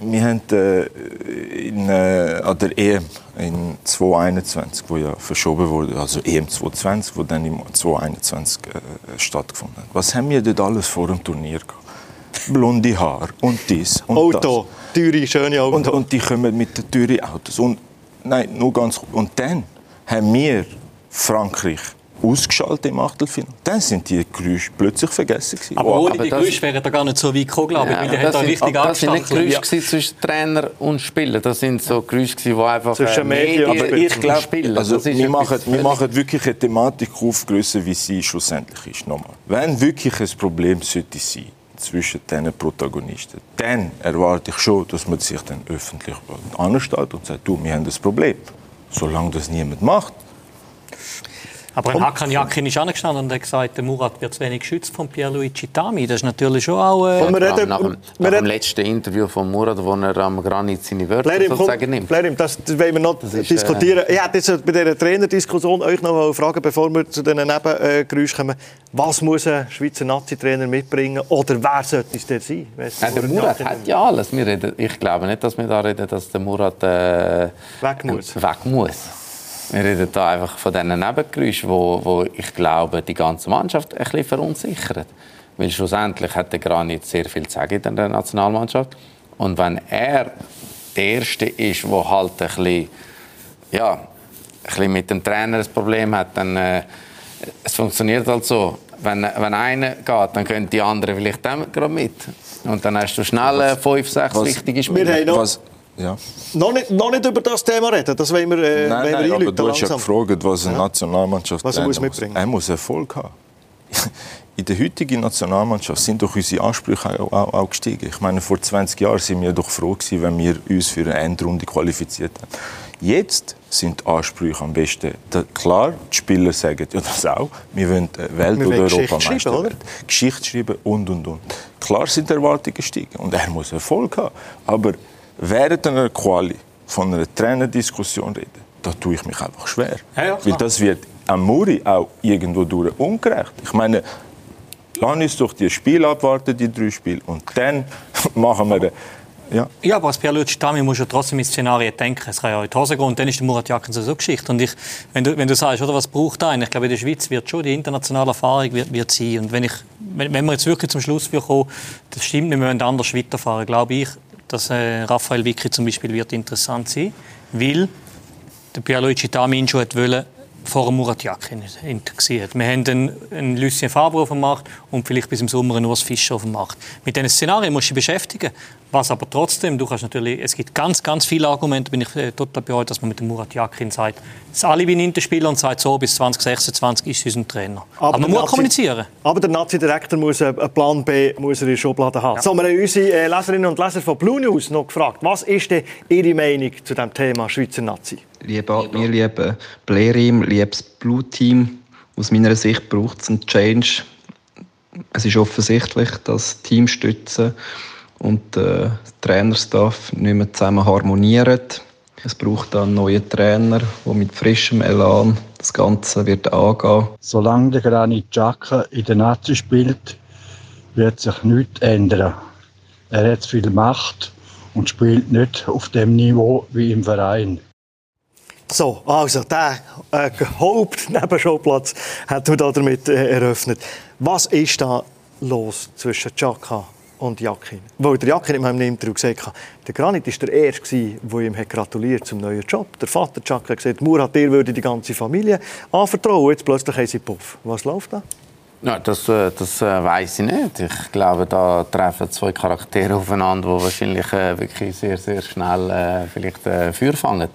wir haben äh, in, äh, an der EM in 2021, wo ja verschoben wurde, also EM 2020, wo dann im 2021 äh, stattgefunden hat. Was haben wir dort alles vor dem Turnier gehabt? Blonde Haar und dies und Auto, das. teure, schöne Autos. Und, und die kommen mit den teuren Autos. Und, nein, nur ganz Und dann haben wir Frankreich ausgeschaltet im Achtelfinale. Dann sind die Geräusche plötzlich vergessen gewesen. Aber ohne die Geräusche wären da gar nicht so weit gekommen, glaube ich, ja, weil die haben da richtig Das sind nicht Geräusche ja. zwischen Trainer und Spieler. Das sind so Geräusche, die einfach zwischen äh, Medien und. Ich glaube, also wir, machen, wir machen wirklich eine Thematik aufgrößer, wie sie schlussendlich ist. Nochmal. Wenn wirklich ein Problem sollte sein zwischen diesen Protagonisten, dann erwarte ich schon, dass man sich dann öffentlich ansteht und sagt, du, wir haben das Problem. Solange das niemand macht, aber ein Hakan Yakin ist angestanden und hat gesagt, der Murat wird zu wenig geschützt von Pierluigi Tami. Das ist natürlich schon auch... Äh, wir reden, nach, dem, nach dem letzten Interview von Murat, wo er am Granit seine Wörter Blerim, sozusagen nimmt. Blerim, das wollen wir noch ist, diskutieren. Äh, ich hätte jetzt bei dieser Trainerdiskussion euch noch fragen, bevor wir zu diesen Nebengeräuschen kommen. Was muss ein Schweizer Nazi-Trainer mitbringen oder wer sollte es der sein? Ja, der Murat hat ja alles. Wir reden, ich glaube nicht, dass wir da reden, dass der Murat äh, weg muss. Weg muss. Wir reden hier einfach von diesen Nebengeräuschen, wo, wo ich glaube, die ganze Mannschaft ein bisschen verunsichert. Weil schlussendlich hat der Granit sehr viel zu sagen in der Nationalmannschaft. Und wenn er der Erste ist, der halt ein bisschen, ja, ein bisschen mit dem Trainer ein Problem hat, dann äh, es funktioniert halt so. Wenn, wenn einer geht, dann können die anderen vielleicht dann gerade mit. Und dann hast du schnell äh, fünf, sechs was, wichtige Spieler. Was, ja. Noch, nicht, noch nicht über das Thema reden, das wollen wir, äh, nein, wollen wir nein, aber du hast ja gefragt, was eine Nationalmannschaft was er muss mitbringen. Er muss Erfolg haben. [LAUGHS] In der heutigen Nationalmannschaft sind doch unsere Ansprüche auch, auch, auch, gestiegen. Ich meine, vor 20 Jahren sind wir doch froh gewesen, wenn wir uns für eine Endrunde qualifiziert haben. Jetzt sind die Ansprüche am besten. klar, die Spieler sagen ja das auch. Wir wollen Welt- wir oder Europameister werden. Geschichte schreiben und, und, und. Klar sind die Erwartungen gestiegen und er muss Erfolg haben. Aber während einer Quali von einer Trainerdiskussion reden, da tue ich mich einfach schwer. Ja, ja, Weil das wird am Muri auch irgendwo durch ungerecht. Ich meine, lass uns doch die Spiele abwarten, die drei Spiele, und dann [LAUGHS] machen wir... Ja. ja, aber als Pierluigi Tami muss ja trotzdem in Szenarien denken. Es kann ja in die Hose gehen und dann ist der Murat Jakin so Geschichte. Und ich, wenn, du, wenn du sagst, oder, was braucht einen? Ich glaube, in der Schweiz wird schon die internationale Erfahrung wird, wird sein. Und wenn, ich, wenn, wenn wir jetzt wirklich zum Schluss kommen, das stimmt, wir müssen anders weiterfahren, glaube ich, dass äh, Raphael Vicky zum Beispiel wird interessant sein, weil der Pierluigi Tamincio wollte vor Murat Yakin interessiert. Wir haben einen, einen Lucien Fabre auf dem Markt und vielleicht bis im Sommer einen Urs Fischer auf dem Markt. Mit diesen Szenarien musst du dich beschäftigen. Was aber trotzdem, du kannst natürlich, es gibt ganz, ganz viele Argumente, bin ich äh, total bei euch, dass man mit dem Murat Yakin sagt, das Alibi nimmt den Spieler und sagt so, bis 2026 ist unser Trainer. Aber, aber man muss Nazi, kommunizieren. Aber der Nazi-Direktor muss einen Plan B muss er in der Schublade haben. Ja. So, wir haben unsere äh, Leserinnen und Leser von Blue News noch gefragt, was ist denn Ihre Meinung zu dem Thema Schweizer Nazi? Liebe Admir, liebe Blerim, liebes Blue Team. Aus meiner Sicht braucht es einen Change. Es ist offensichtlich, dass Teamstützen und der Trainerstaff nicht mehr zusammen harmonieren. Es braucht einen neuen Trainer, der mit frischem Elan das Ganze wird angehen. Solange der Granit Xhaka in der Nazi spielt, wird sich nichts ändern. Er hat viel Macht und spielt nicht auf dem Niveau wie im Verein. So, also der äh, Hauptnebenschauplatz hat man damit äh, eröffnet. Was ist da los zwischen Chaka und Jakin? Weil der Jakin in meinem Interview gesagt hat, der Granit war der Erste, der ihm gratuliert zum neuen Job. Der Vater Chaka hat gesagt, Murat, dir würde die ganze Familie anvertrauen. Jetzt plötzlich haben sie Puff. Was läuft da? Ja, das äh, das äh, weiß ich nicht. Ich glaube, da treffen zwei Charaktere aufeinander, die wahrscheinlich äh, wirklich sehr, sehr schnell äh, vielleicht äh, Feuer fangen.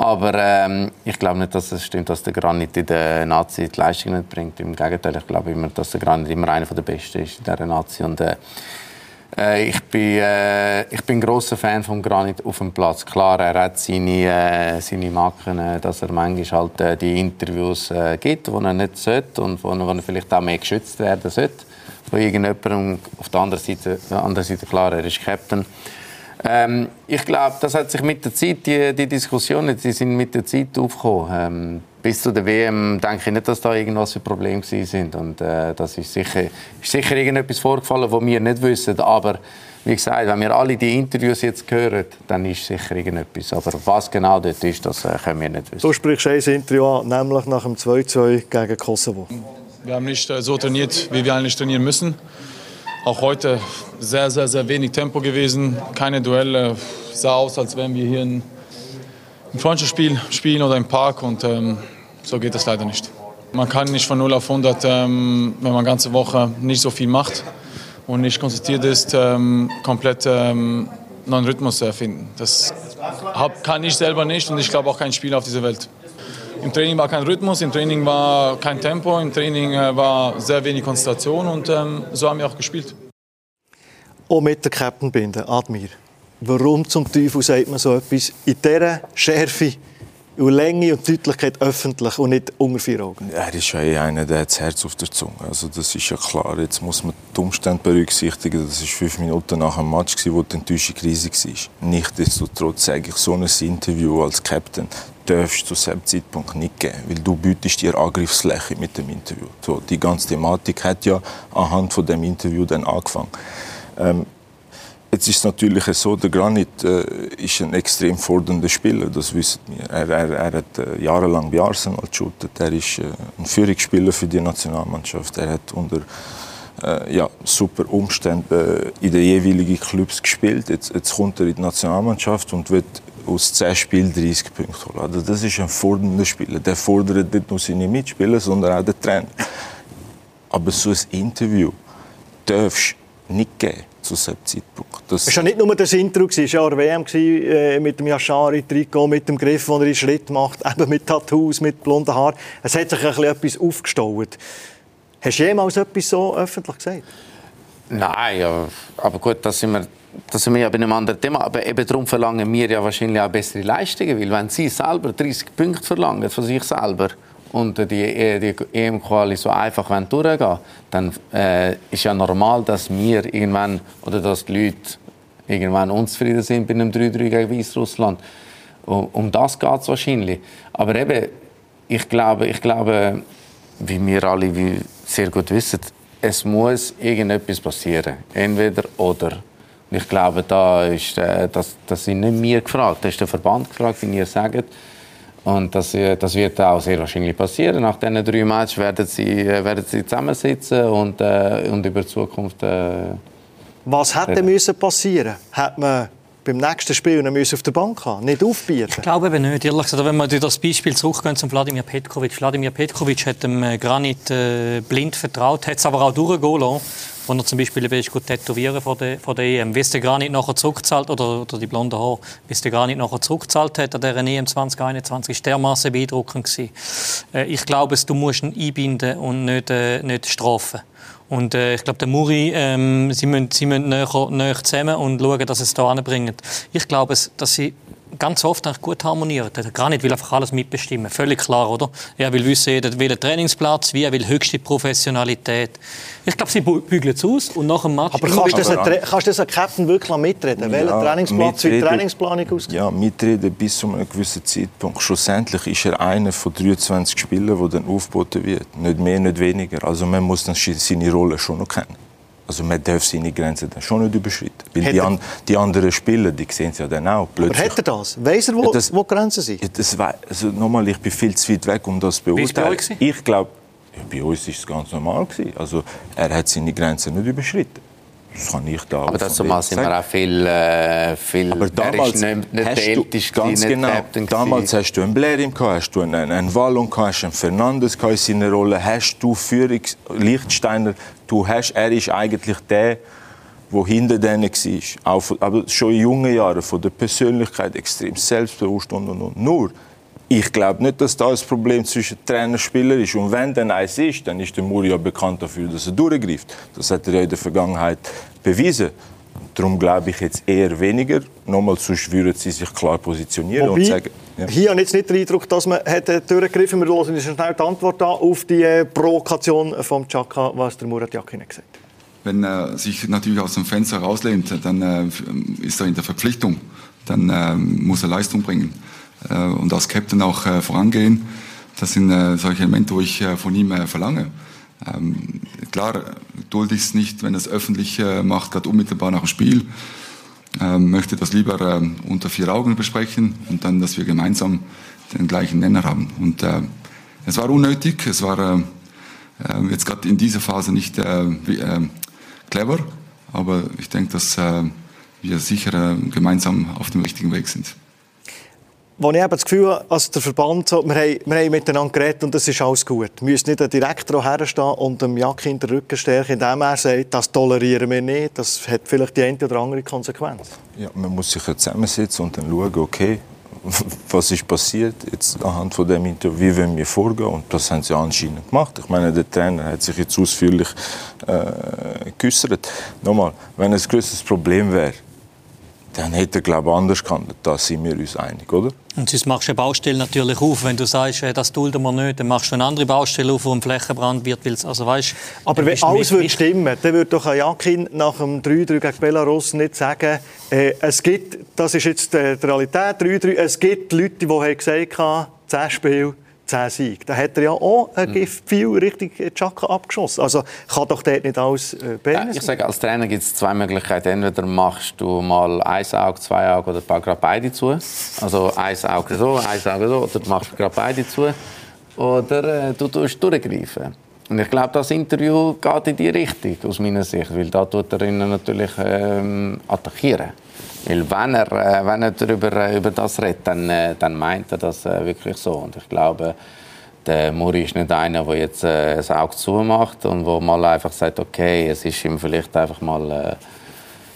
Aber ähm, ich glaube nicht, dass es stimmt, dass der Granit in der Nazi die Leistung nicht bringt. Im Gegenteil, ich glaube immer, dass der Granit immer einer der Besten ist in dieser Nazi. Und, äh, äh, ich bin, äh, ich bin ein grosser Fan von Granit auf dem Platz. Klar, er hat seine, äh, seine Macken, äh, dass er manchmal halt äh, die Interviews äh, gibt, die er nicht sollte und wo, wo er vielleicht auch mehr geschützt werden sollte von irgendjemandem. Auf der anderen Seite, der anderen Seite klar, er ist Captain. Ähm, ich glaube, das hat sich mit der Zeit, die, die Diskussionen, die sind mit der Zeit aufgekommen. Ähm, bis zu der WM denke ich nicht, dass da irgendwas für Probleme sind und äh, das ist sicher, ist sicher irgendetwas vorgefallen, was wir nicht wissen, aber wie gesagt, wenn wir alle die Interviews jetzt hören, dann ist sicher irgendetwas. Aber was genau dort ist, das äh, können wir nicht wissen. Du sprichst ein Interview an, nämlich nach dem 2-2 gegen Kosovo. Wir haben nicht äh, so trainiert, wie wir eigentlich trainieren müssen. Auch heute sehr, sehr, sehr wenig Tempo gewesen, keine Duelle. Sah aus, als wären wir hier ein, Freundschaftsspiel spielen oder im Park und ähm, so geht es leider nicht. Man kann nicht von 0 auf 100, ähm, wenn man ganze Woche nicht so viel macht und nicht konzentriert ist, ähm, komplett ähm, neuen Rhythmus erfinden. Das kann ich selber nicht und ich glaube auch kein Spieler auf dieser Welt. Im Training war kein Rhythmus, im Training war kein Tempo, im Training äh, war sehr wenig Konzentration und ähm, so haben wir auch gespielt. Auch mit der Captainbinde, Admir. Warum zum Teufel sagt man so etwas in dieser Schärfe und Länge und Deutlichkeit öffentlich und nicht unter vier Augen? Er ist ja eh einer, der hat das Herz auf der Zunge. Also das ist ja klar. Jetzt muss man die Umstände berücksichtigen. Das war fünf Minuten nach dem Match, wo die Enttäuschung riesig war. Nichtsdestotrotz sage ich, so ein Interview als Captain darfst du zu diesem Zeitpunkt nicht geben, weil du bietest dir Angriffsfläche mit dem Interview. So, die ganze Thematik hat ja anhand von dem Interview dann angefangen. Ähm, Jetzt ist es natürlich so, der Granit äh, ist ein extrem fordernder Spieler, das wissen wir. Er, er, er hat äh, jahrelang bei Arsenal geshootet, er ist äh, ein Führungsspieler für die Nationalmannschaft, er hat unter äh, ja, super Umständen äh, in den jeweiligen Clubs gespielt. Jetzt, jetzt kommt er in die Nationalmannschaft und wird aus 10 Spielen 30 Punkte holen. Also das ist ein fordernder Spieler. Der fordert nicht nur seine Mitspieler, sondern auch den Trainer. Aber so ein Interview darfst du nicht geben zu diesem Zeitpunkt. Das war ja nicht nur das Intro, es war ja WM äh, mit dem Yashari-Trikot, mit dem Griff, den er einen Schritt macht, [LAUGHS] eben mit Tattoos, mit blonden Haaren. Es hat sich ein bisschen etwas aufgestaut. Hast du jemals etwas so öffentlich gesagt? Nein, aber gut, das sind wir, das sind wir ja bei einem anderen Thema. Aber eben darum verlangen wir ja wahrscheinlich auch bessere Leistungen, weil wenn sie selber 30 Punkte verlangen von sich selber, und die, äh, die EM-Quali so einfach durchgehen dann äh, ist ja normal, dass wir irgendwann oder dass die Leute irgendwann unzufrieden sind bei einem 3-3 gegen Weißrussland. Um, um das geht es wahrscheinlich. Aber eben, ich glaube, ich glaube, wie wir alle sehr gut wissen, es muss irgendetwas passieren. Entweder oder. Und ich glaube, da ist, äh, das, das sind nicht wir gefragt, das ist der Verband gefragt, wie ihr sagt. Und das, das wird auch sehr wahrscheinlich passieren. Nach diesen drei Matches werden sie, äh, werden sie zusammensitzen und, äh, und über die Zukunft. Äh, Was hätte müssen passieren? Hat man beim nächsten Spiel noch auf der Bank haben, nicht aufbieten? Ich glaube eben nicht. Ehrlich gesagt, wenn wir das Beispiel zurückgehen zum Wladimir Petkovic. Wladimir Petkovic hat dem äh, Granit äh, blind vertraut, hat es aber auch durchgehen lassen wo er zum Beispiel ist gut tätowieren vor der, vor der EM. Bis der gar nicht nachher zurückzahlt oder, oder die blonden Haare, bis der gar nicht nachher zurückzahlt hat an der EM 2021, ist dermaßen beeindruckend. Äh, ich glaube, du musst ihn einbinden und nicht, äh, nicht strafen. Und äh, ich glaube, der Muri, ähm, sie müssen, sie müssen näher, näher zusammen und schauen, dass es da anbringt. Ich glaube, dass sie ganz oft eigentlich gut harmoniert. Er gar nicht will einfach alles mitbestimmen. Völlig klar, oder? Er will wissen, jeder will einen Trainingsplatz, wie er will höchste Professionalität. Ich glaube, sie bügeln es aus und nach dem Match... Aber kannst du das, ein, kannst du das Captain wirklich mitreden? Ja, Welcher Trainingsplatz, wie die Trainingsplanung aussieht? Ja, mitreden bis zu einem gewissen Zeitpunkt. Schlussendlich ist er einer von 23 Spielern, der dann aufgeboten wird. Nicht mehr, nicht weniger. Also man muss dann seine Rolle schon noch kennen. Also man darf seine Grenzen dann schon nicht überschreiten. Weil die, an, die, anderen Spieler, die sehen es ja dann auch. Plötzlich. Aber hat er das? Weiss er, wo, ja, das, wo die Grenzen sind? Ja, das, also nochmal, ich bin viel zu weit weg, um das zu beurteilen. Ich glaube, ja, bei uns war es ganz normal. Gewesen. Also er hat seine Grenzen nicht überschritten. Das kann ich da Aber das zumal sind wir auch viel, äh, viel Aber damals er ist nicht, nicht ältest, ganz genau, damals hast du einen Blerim gehabt, hast du einen, einen Wallon gehabt, hast einen Fernandes in seiner Rolle, hast du Führungs Lichtsteiner, du hast, er ist eigentlich der, der hinter denen war. Auch, aber schon in jungen Jahren von der Persönlichkeit extrem selbstbewusst und und und. Nur ich glaube nicht, dass das ein Problem zwischen Trainer und Spieler ist. Und wenn dann eins ist, dann ist der Muria bekannt dafür, dass er durchgreift. Das hat er ja in der Vergangenheit bewiesen. Darum glaube ich jetzt eher weniger. Nochmal, sonst würden sie sich klar positionieren Wobei, und sagen... Ja. Hier habe ich jetzt nicht den Eindruck, dass man hat durchgegriffen hat. Wir hören schnell die Antwort an auf die äh, Provokation von Chaka, was der Murat Yakin gesagt hat. Wenn er sich natürlich aus dem Fenster rauslehnt, dann äh, ist er in der Verpflichtung. Dann äh, muss er Leistung bringen. Äh, und als Captain auch äh, vorangehen. Das sind äh, solche Elemente, wo ich von ihm verlange. Ähm, klar, dulde ich es nicht, wenn er es öffentlich macht, gerade unmittelbar nach dem Spiel. Ähm, möchte das lieber unter vier Augen besprechen und dann, dass wir gemeinsam den gleichen Nenner haben. Und äh, es war unnötig, es war äh, jetzt gerade in dieser Phase nicht äh, clever, aber ich denke, dass wir sicher gemeinsam auf dem richtigen Weg sind wo ich eben das Gefühl habe, also der Verband, so, wir, haben, wir haben miteinander geredet und das ist alles gut. Wir müssen nicht direkt herstehen und dem Jack in den Rücken stärken, indem er sagt, das tolerieren wir nicht. Das hat vielleicht die eine oder andere Konsequenz. Ja, man muss sich ja zusammensetzen und dann schauen, okay, [LAUGHS] was ist passiert jetzt anhand von dem Interview, wie wollen wir vorgehen und das haben sie anscheinend gemacht. Ich meine, der Trainer hat sich jetzt ausführlich äh, geäußert. Nochmal, wenn es ein größeres Problem wäre, dann hätte er, glaube ich, anders gehandelt. Da sind wir uns einig, oder? Und sonst machst du eine Baustelle natürlich auf. Wenn du sagst, äh, das dulden wir nicht, dann machst du eine andere Baustelle auf, wo ein Flächenbrand wird. Also, weißt, Aber wenn alles würde stimmen, dann würde doch ein Jakin nach dem 3-3 gegen Belarus nicht sagen, äh, es gibt, das ist jetzt die Realität, 3-3, es gibt Leute, die haben gesagt haben, 10 Spiele, 10 Siege. Da hat er ja auch ein Gift viel richtig Chaka abgeschossen. Also kann doch dort nicht alles äh, ja, Ich sage, als Trainer gibt es zwei Möglichkeiten. Entweder machst du mal ein Auge, zwei Augen oder gerade beide zu. Also ein Auge so, ein Auge so, oder machst gerade beide zu. Oder äh, du tust durchgreifen. Und ich glaube, das Interview geht in die Richtung, aus meiner Sicht, weil da tut er ihn natürlich ähm, attackieren. Weil wenn er, äh, wenn er darüber, äh, über das redet, dann, äh, dann meint er das wirklich so. Und ich glaube, der Muri ist nicht einer, der jetzt äh, das Auge zumacht und wo mal einfach sagt, okay, es ist ihm vielleicht einfach mal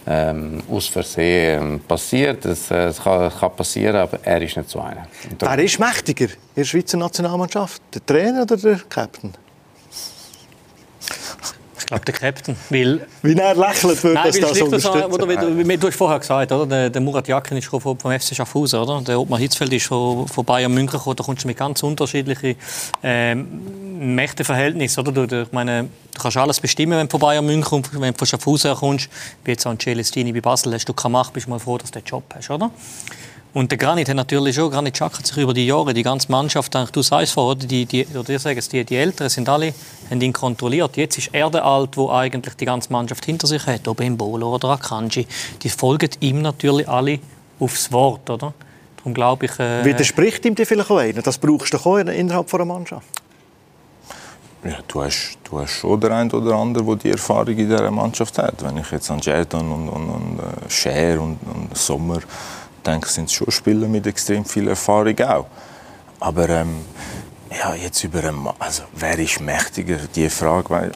äh, ähm, aus Versehen passiert. Es, äh, es kann, kann, passieren, aber er ist nicht so einer. Wer ist mächtiger in der Schweizer Nationalmannschaft? Der Trainer oder der Captain? Glaube, der Captain. Weil, Wie er lächelt, würde das das unterstützen. Oder, wie, du hast vorher gesagt, oder? Der, der Murat Yakin ist vom, vom FC Schaffhausen. Oder? Der Ottmar Hitzfeld ist von, von Bayern München gekommen. Da kommst du mit ganz unterschiedlichen ähm, Mächteverhältnissen. Oder? Du, du, ich meine, du kannst alles bestimmen, wenn du von Bayern München kommst. Wenn du von Schaffhausen kommst, wie jetzt an Celestini bei Basel, hast du keine Macht, bist du mal froh, dass du den Job hast. Oder? Und der Granit hat natürlich schon, Granit Xhaka hat sich über die Jahre, die ganze Mannschaft, du sagst vorher, die, die, oder sagt die, die Älteren sind alle, haben ihn kontrolliert. Jetzt ist er der Alt, wo eigentlich die ganze Mannschaft hinter sich hat, ob Mbolo oder Akanji. Die folgen ihm natürlich alle aufs Wort, oder? Darum glaube ich... Äh, Widerspricht ihm die vielleicht auch einer? Das brauchst du auch innerhalb einer Mannschaft? Ja, du hast, du hast schon der ein oder andere, der die Erfahrung in dieser Mannschaft hat. Wenn ich jetzt an Jerdan und, und, und äh, Scher und, und Sommer denke, sind es schon Spieler mit extrem viel Erfahrung auch. Aber ähm, ja, jetzt über einen also wer ist mächtiger? Die Frage, weil,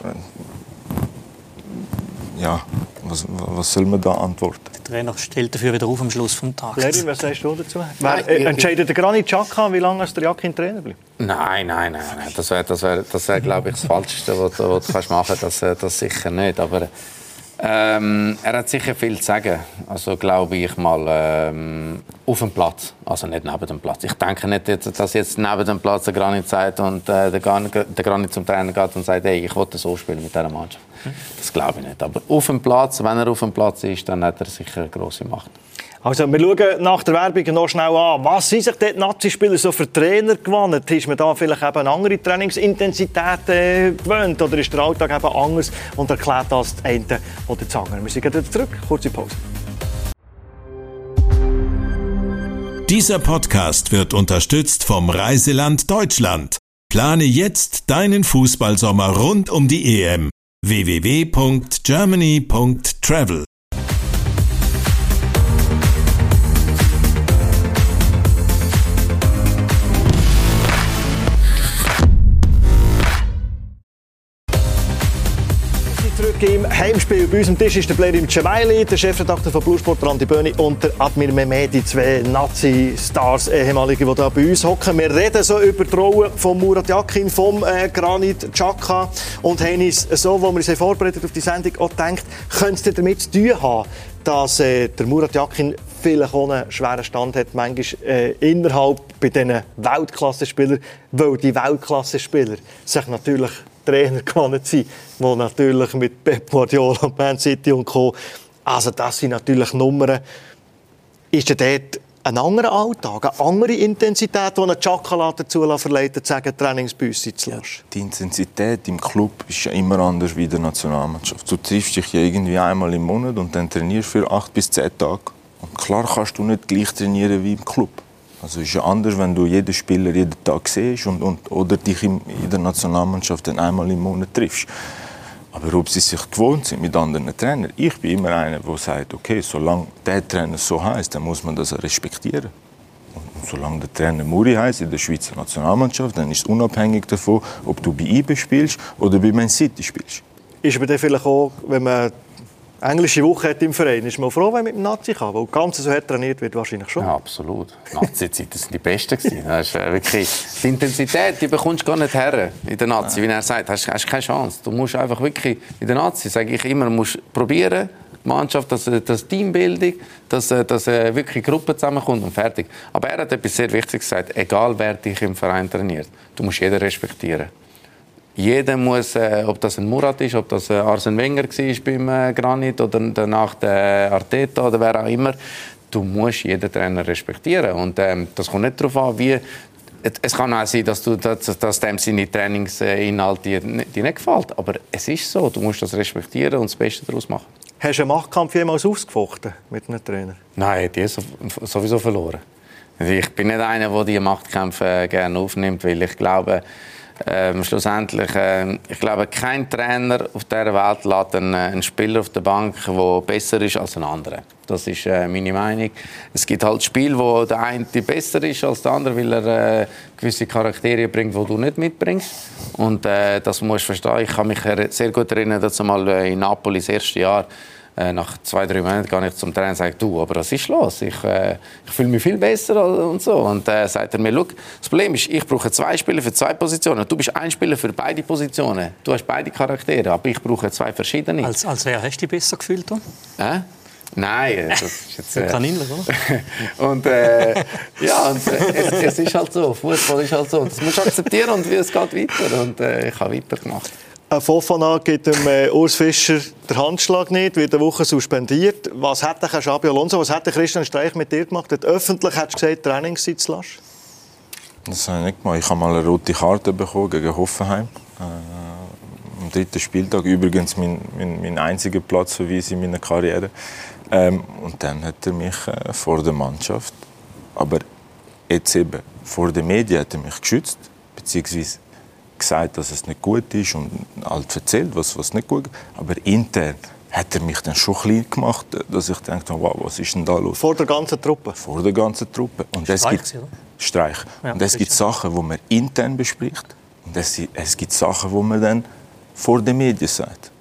ja, was, was soll man da antworten? Der Trainer stellt dafür wieder auf am Schluss des Tages. Larry, was sagst du dazu? Wer, äh, entscheidet der Granit Xhaka, wie lange der Jakin Trainer bleibt? Nein, nein, nein, nein. Das wäre, das wär, das wär, glaube ich, das Falscheste, was du, was du kannst machen kannst. Das, das sicher nicht. Aber ähm, er hat sicher viel zu sagen. Also glaube ich mal ähm, auf dem Platz, also nicht neben dem Platz. Ich denke nicht, dass jetzt neben dem Platz der Granit sagt und äh, der, Granit, der Granit zum Trainer geht und sagt, hey, ich wollte so spielen mit dieser Mannschaft. Das glaube ich nicht. Aber auf dem Platz, wenn er auf dem Platz ist, dann hat er sicher eine große Macht. Also, wir schauen nach der Werbung noch schnell an. Was sind sich die Nazi-Spieler so für Trainer gewonnen? Ist man da vielleicht eben andere Trainingsintensität äh, gewöhnt? Oder ist der Alltag eben anders und erklärt das das eine oder das andere? Wir sind wieder zurück. Kurze Pause. Dieser Podcast wird unterstützt vom Reiseland Deutschland. Plane jetzt deinen Fußballsommer rund um die EM. www.germany.travel im Heimspiel. Bei uns am Tisch ist der Blair Cemaili, der Chefredakteur von Bluesport, Andi Böhni und der Admir Mehmedi, zwei Nazi-Stars, ehemalige, die hier bei uns hocken. Wir reden so über die Rolle von Murat Yakin, vom äh, Granit Xhaka und haben uns so, wo wir uns vorbereitet auf die Sendung auch gedacht, könnte es damit zu tun haben, dass äh, der Murat Yakin vielleicht auch einen schweren Stand hat, manchmal äh, innerhalb bei diesen Weltklasse-Spielern, weil die Weltklasse-Spieler sich natürlich Trainer [LAUGHS] gewonnen sind, die natürlich mit Pep Guardiola, Man City und Co. Also das sind natürlich Nummern. Ist ja dort ein anderer Alltag, eine andere Intensität, die eine Chakala dazu verleitet, zu sagen, Trainingsbüsse zu lassen? Ja, die Intensität im Club ist ja immer anders wie in der Nationalmannschaft. Du triffst dich ja irgendwie einmal im Monat und dann trainierst für acht bis zehn Tage. Und klar kannst du nicht gleich trainieren wie im Club. Also ist ja anders, wenn du jeden Spieler jeden Tag siehst und, und, oder dich in der Nationalmannschaft dann einmal im Monat triffst. Aber ob sie sich gewohnt sind mit anderen Trainern, ich bin immer einer, der sagt, okay, solange der Trainer so heißt, dann muss man das respektieren. Und solange der Trainer Muri heißt in der Schweizer Nationalmannschaft, dann ist es unabhängig davon, ob du bei IBE spielst oder bei Man City spielst. Ist aber vielleicht auch, wenn man englische Woche hat im Verein, ist man froh, wenn man mit dem Nazi kann, weil ganz so hart trainiert wird wahrscheinlich schon. Ja, absolut. Nazi-Zeiten sind die besten Das ist äh, wirklich die Intensität, die bekommst du gar nicht her in der Nazi, wie er sagt, hast, hast keine Chance. Du musst einfach wirklich in der Nazi, sage ich immer, musst probieren. Die Mannschaft, das, äh, das Teambildung, dass, äh, dass wirklich Gruppe zusammenkommt und fertig. Aber er hat etwas sehr Wichtiges gesagt, egal wer dich im Verein trainiert, du musst jeden respektieren. Jeder muss, äh, ob das ein Murat ist, ob das äh, Arsene Wenger war beim äh, Granit oder danach der Arteta oder wer auch immer, du musst jeden Trainer respektieren. Und ähm, das kommt nicht darauf an, wie es kann auch sein, dass, du, dass, dass dem seine Trainingsinhalte dir, dir nicht gefällt. Aber es ist so, du musst das respektieren und das Beste daraus machen. Hast du einen Machtkampf jemals ausgefochten mit einem Trainer? Nein, die sowieso verloren. Ich bin nicht einer, der diese Machtkämpfe gerne aufnimmt, weil ich glaube, ähm, schlussendlich, äh, ich glaube, kein Trainer auf dieser Welt lässt einen, äh, einen, Spieler auf der Bank, der besser ist als ein anderer. Das ist äh, meine Meinung. Es gibt halt Spiele, wo der eine besser ist als der andere, weil er äh, gewisse Charaktere bringt, die du nicht mitbringst. Und äh, das musst du verstehen. Ich kann mich sehr gut erinnern, dass mal äh, in Napoli das erste Jahr äh, nach zwei, drei Monaten gehe ich zum Trainer und sage, du, aber was ist los? Ich, äh, ich fühle mich viel besser und so. Und äh, sagt er mir, Look, das Problem ist, ich brauche zwei Spieler für zwei Positionen. Du bist ein Spieler für beide Positionen. Du hast beide Charaktere, aber ich brauche zwei verschiedene. Als, als wer hast du dich besser gefühlt? Äh? Nein, das ist jetzt... Äh, Kaninler, oder? [LAUGHS] und äh, ja, und, äh, es, es, ist halt so, Fußball ist halt so. Das musst du akzeptieren und es geht weiter. Und äh, ich habe weitergemacht. Ein Fofana gibt dem äh, Urs Fischer den Handschlag nicht, wird eine Woche suspendiert. Was hat der Xabi Alonso, was hat der Christian Streich mit dir gemacht? Hat öffentlich hat gesagt, Trainingszeit zu lassen? Das habe ich nicht gemacht. Ich habe mal eine rote Karte bekommen gegen Hoffenheim. Äh, am dritten Spieltag übrigens mein, mein, mein einziger Platzverweis in meiner Karriere. Ähm, und dann hat er mich äh, vor der Mannschaft, aber jetzt eben vor den Medien hat er mich geschützt, beziehungsweise gesagt, dass es nicht gut ist und halt erzählt, was, was nicht gut ist. Aber intern hat er mich dann schon klein gemacht, dass ich dachte, wow, was ist denn da los? Vor der ganzen Truppe? Vor der ganzen Truppe. Und es Streich, gibt, oder? Streich. Ja, und es gibt Sachen, die man intern bespricht. Und es, es gibt Sachen, die man dann vor den Medien sagt.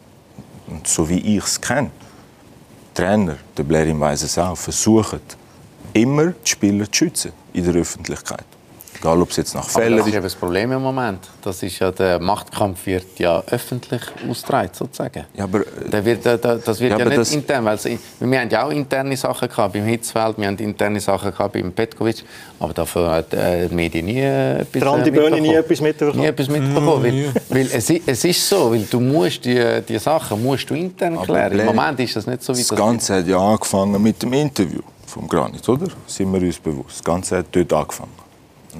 Und so wie ich es kenne, Trainer, der Blairin weiss es auch, versuchen immer die Spieler zu schützen in der Öffentlichkeit. Egal, ob es jetzt nach Fällen das ist ist. eben das Problem im Moment. Das ist ja, der Machtkampf wird ja öffentlich ausgetragen, sozusagen. Ja, aber, Der wird, der, der- das wird Ja, ja, aber nicht das- intern. Weil es, wir haben ja auch interne Sachen gehabt beim Hitzfeld, wir haben interne Sachen gehabt beim Petkovic, aber dafür hat äh, die Medien nie äh, etwas Der Andi äh, Böhni nie etwas mitbekommen? Nie etwas mitbekommen, weil, weil es, es ist so, weil du musst die, die Sachen musst du intern Aber klären. Im Blair- Moment ist das nicht so, wie Das das Ganze hat ja angefangen mit dem Interview vom Granit, oder? Sind wir uns bewusst. Das Ganze hat dort angefangen.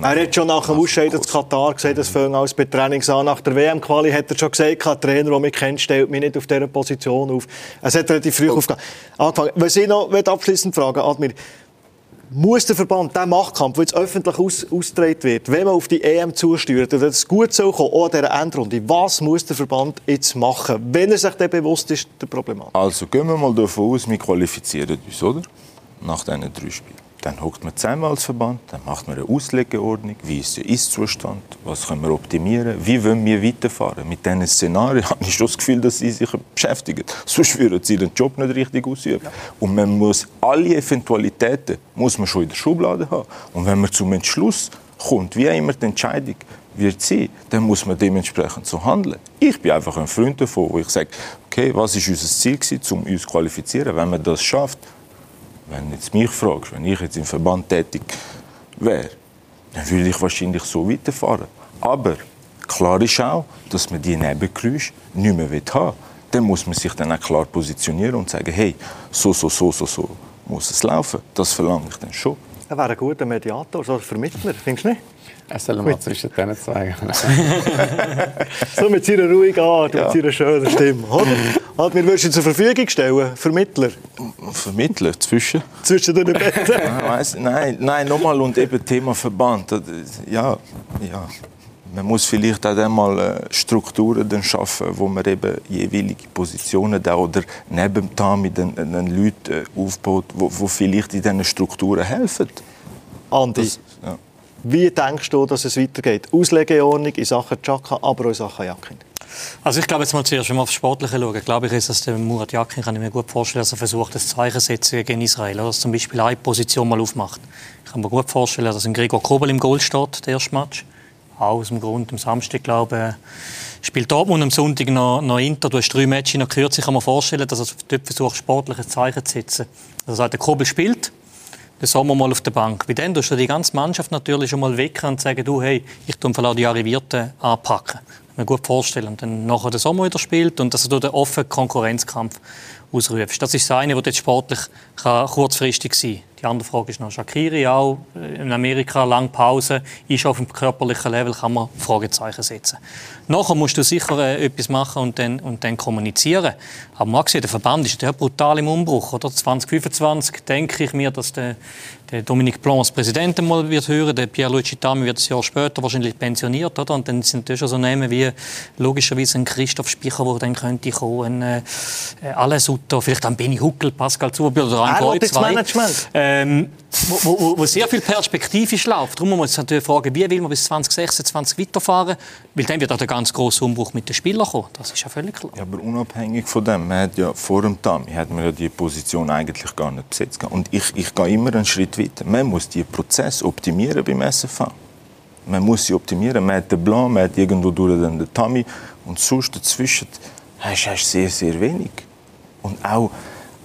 Er hat schon nach dem Ausscheiden zu Katar gesagt, das fängt als Betraining an. Nach der WM-Quali hat er schon gesagt, ein Trainer, der mich kennt, stellt mich nicht auf dieser Position auf. Es hat relativ früh aufge- angefangen. Was ich noch abschließend fragen Admir, muss der Verband diesen Machtkampf, der jetzt öffentlich aus, ausgetragen wird, wenn man auf die EM zusteuert, und es gut soll kommen, auch an dieser Endrunde, was muss der Verband jetzt machen, wenn er sich dann bewusst ist, der Problematik? Also gehen wir mal davon aus, wir qualifizieren uns, oder? Nach diesen drei Spielen. Dann hockt man zusammen als Verband, dann macht man eine Auslegeordnung, wie ist der Ist-Zustand, was können wir optimieren, wie wollen wir weiterfahren. Mit diesen Szenarien [LAUGHS] habe ich schon das Gefühl, dass sie sich beschäftigen. Sonst würden sie den Job nicht richtig ausüben. Und man muss alle Eventualitäten muss man schon in der Schublade haben. Und wenn man zum Entschluss kommt, wie immer die Entscheidung wird sein, dann muss man dementsprechend so handeln. Ich bin einfach ein Freund davon, wo ich sage, okay, was ist unser Ziel gewesen, um uns zu qualifizieren? Wenn man das schafft, wenn du jetzt mich fragst, wenn ich jetzt im Verband tätig wäre, dann würde ich wahrscheinlich so weiterfahren. Aber klar ist auch, dass man die Nebengeräusche nicht mehr haben will. Dann muss man sich dann auch klar positionieren und sagen, hey, so, so, so, so, so muss es laufen. Das verlange ich dann schon. Er wäre ein guter Mediator, so ein Vermittler, findest du nicht? Er soll mal zwischen denen zeigen. [LAUGHS] [LAUGHS] So mit seiner ruhigen Art, Ja. mit seiner schönen Stimme. Oder? Halt, wir würden zur Verfügung stellen, Vermittler, Vermittler zwischen. zwischen den Betten. Nein, [LAUGHS] nein, nein nochmal und eben Thema Verband. Ja, ja. Man muss vielleicht auch dann mal äh, Strukturen dann schaffen, wo man eben jeweilige Positionen da oder neben Tami dann, dann Leute äh, aufbaut, wo, wo vielleicht in diesen Strukturen helfen. Andi, Das, ja. wie denkst du, dass es weitergeht? Auslegeordnung in Sachen Chaka, aber auch in Sachen Jakin. Also ich glaube jetzt mal zuerst mal aufs Sportliche schauen. Glaube ich, ist, dass der Murat Yakin, kann ich mir gut vorstellen, dass er versucht, das Zeichen setzen gegen Israel. Oder? Dass zum Beispiel eine Position mal aufmacht. Ich kann mir gut vorstellen, dass ein Gregor Kobel im Goal steht, der erste Match. Auch aus dem Grund, am Samstag, glaube ich, spielt Dortmund am Sonntag noch, noch Inter. Du hast drei Matches noch gehört. Ich kann mir vorstellen, dass er dort versucht, sportliches Zeichen zu setzen. Also sagt, der Kobel spielt, den Sommer mal auf der Bank. Wie dann tust du die ganze Mannschaft natürlich schon mal wecken und sagen, du, hey, ich tue vielleicht die Arrivierten anpacken. Kann mir gut vorstellen. Und dann nachher den Sommer wieder spielt und dass du den offenen Konkurrenzkampf ausrufst. Das ist das eine, was jetzt sportlich kurzfristig sein kann. Die andere Frage ist noch Shakiri auch in Amerika lange Pause ist auf dem körperlichen Level kann man Fragezeichen setzen. Nachher musst du sicher äh, etwas machen und dann, und dann kommunizieren. Aber mal gesehen, der Verband ist ja brutal im Umbruch. Oder 2025 denke ich mir, dass der, der Dominique Blanc als Präsident mal wird hören, der Pierluigi Tami wird ein Jahr später wahrscheinlich pensioniert, oder? Und dann sind natürlich schon so Namen wie logischerweise ein Christoph Spicher, der dann könnte kommen, ein, äh, alles Utto, vielleicht ein Benny Huckel, Pascal Zuber oder ein Er will Ähm, wo, wo, wo- sehr viel perspektivisch läuft. Darum muss man sich natürlich fragen, wie will man bis 2026 weiterfahren? Weil dann wird auch der ganz große Umbruch mit den Spielern kommen. Das ist ja völlig klar. Ja, aber unabhängig von dem, man hat ja vor dem Tami hat man ja die Position eigentlich gar nicht besetzt. Und ich, ich gehe immer einen Schritt weiter. Man muss die Prozess optimieren beim SFV. Man muss sie optimieren. Man hat den Blanc, man hat irgendwo durch den, den Tami und sonst dazwischen hast du sehr, sehr wenig. Und auch,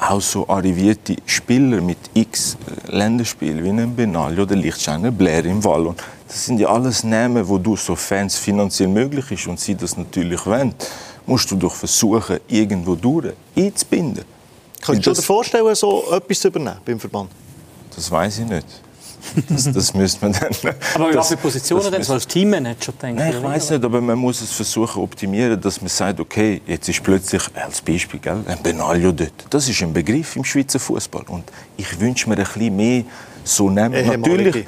auch so arrivierte Spieler mit x äh, Länderspielen wie ein Benali oder Lichtsteiner, Blair im Wallon. Das sind ja alles Namen, wo du so Fans finanziell möglich ist und sie das natürlich wollen, musst du doch versuchen, irgendwo durch einzubinden. Könntest du dir vorstellen, so etwas zu übernehmen beim Verband? Das weiß ich nicht. Das, das müsste man dann. Aber das, welche Positionen das denn? müsste- So als Teammanager, denke Nein, ich. weiß nicht, aber man muss es versuchen optimieren, dass man sagt, okay, jetzt ist plötzlich als Beispiel gell, ein Benaglio dort. Das ist ein Begriff im Schweizer Fußball und ich wünsche mir ein bisschen mehr so nehmen. Ehemalige. Natürlich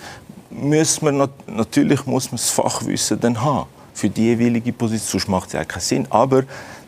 muss man nat- natürlich muss man das Fachwissen dann haben. für die jeweilige Position, sonst macht es ja keinen Sinn. Aber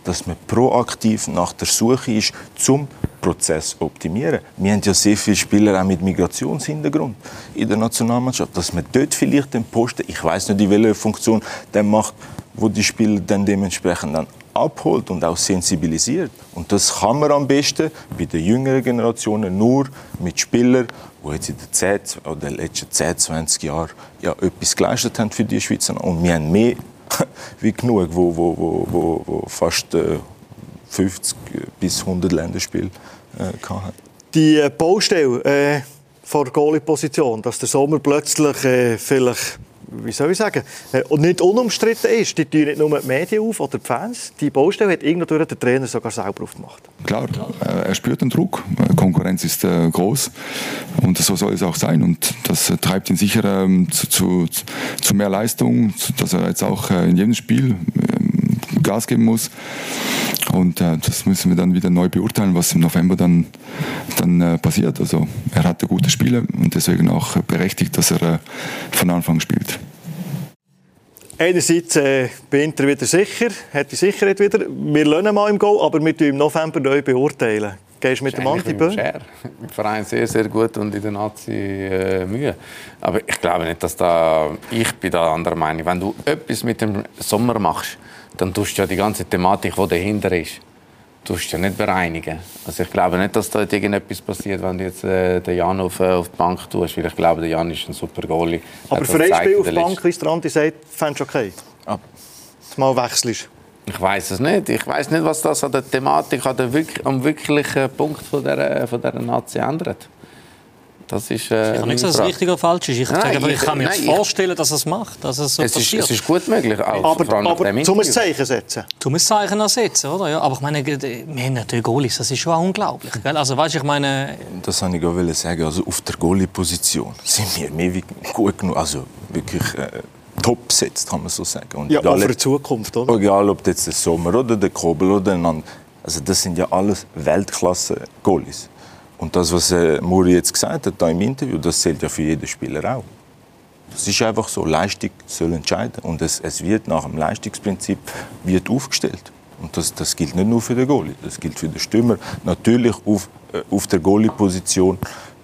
dass man proaktiv nach der Suche ist, zum Prozess optimieren. Wir haben ja sehr viele Spieler auch mit Migrationshintergrund in der Nationalmannschaft, dass man dort vielleicht den Posten, ich weiß nicht, in welcher Funktion, der macht, wo die Spieler dann dementsprechend dann abholt und auch sensibilisiert. Und das kann man am besten bei den jüngeren Generationen nur mit Spielern, die jetzt in den, 10, oder letzten 10, 20 Jahren ja, etwas geleistet haben für die Schweizer. Und wir haben mehr [LAUGHS] wie genug, wo, wo, wo, wo, wo fast äh, 50 bis 100 Länderspiele äh, hatten. Die äh, Baustelle äh, vor der Goalie-Position, dass der Sommer plötzlich äh, vielleicht wie soll ich sagen, äh, und nicht unumstritten ist. Die tun nicht nur die Medien auf oder die Fans. Die Baustelle hat irgendwo der Trainer sogar selber aufgemacht. Klar, er spürt den Druck. Konkurrenz ist äh, groß und so soll es auch sein. Und das äh, treibt ihn sicher ähm, zu, zu, zu, mehr Leistung, dass er jetzt auch äh, in jedem Spiel Gas geben muss. Und äh, das müssen wir dann wieder neu beurteilen, was im November dann, dann äh, passiert. Also er hatte gute Spiele und deswegen auch berechtigt, dass er äh, von Anfang spielt. Einerseits äh, bin ich wieder sicher, hat die Sicherheit wieder. Wir lernen mal im Go, aber wir im November neu beurteilen. Gehst du mit dem Anti Böll? Im Verein sehr, sehr gut und in der Nazi äh, Mühe. Aber ich glaube nicht, dass da... Ich bin da anderer Meinung. Wenn du etwas mit dem Sommer machst, dann tust du ja die ganze Thematik, die dahinter ist, tust du ja nicht bereinigen. Also ich glaube nicht, dass da irgendetwas passiert, wenn du jetzt äh, den Jan auf, äh, auf die Bank tust, weil ich glaube, der Jan ist ein super Goalie. Aber für ein Spiel auf die Bank, wie es der Andi sagt, fändest du okay? Ah. Mal wechselst? Ich weiß es nicht. Ich weiß nicht, was das an der Thematik, an der, am wirklichen Punkt von dieser, von dieser Nazi ändert. Das ist, äh, ich kann nicht sagen, dass es richtig oder falsch ist. Ich, nein, sage, ich, ich kann mir nein, vorstellen, dass es macht, dass es so es passiert. Ist, es ist gut möglich. Auch aber aber zum ein Zeichen setzen. Zum ein Zeichen setzen, oder? Ja, aber ich meine, wir haben natürlich Goalies, das ist schon auch unglaublich. Gell? Also, weißt, ich meine... Das wollte ich auch sagen. Also, auf der Goalie-Position sind wir mehr gut genug. Also wirklich... Äh, top besetzt, kann man so sagen. Und ja, egal, für die Zukunft, oder? Egal, ob jetzt der Sommer oder der Kobel oder ein Also das sind ja alles Weltklasse-Goalies. Und das, was äh, Muri jetzt gesagt hat da im Interview, das zählt ja für jeden Spieler auch. Das ist einfach so, Leistung soll entscheiden. Und es, es wird nach dem Leistungsprinzip wird aufgestellt. Und das, das gilt nicht nur für den Goalie, das gilt für den Stürmer. Natürlich auf, äh, auf der Goalie-Position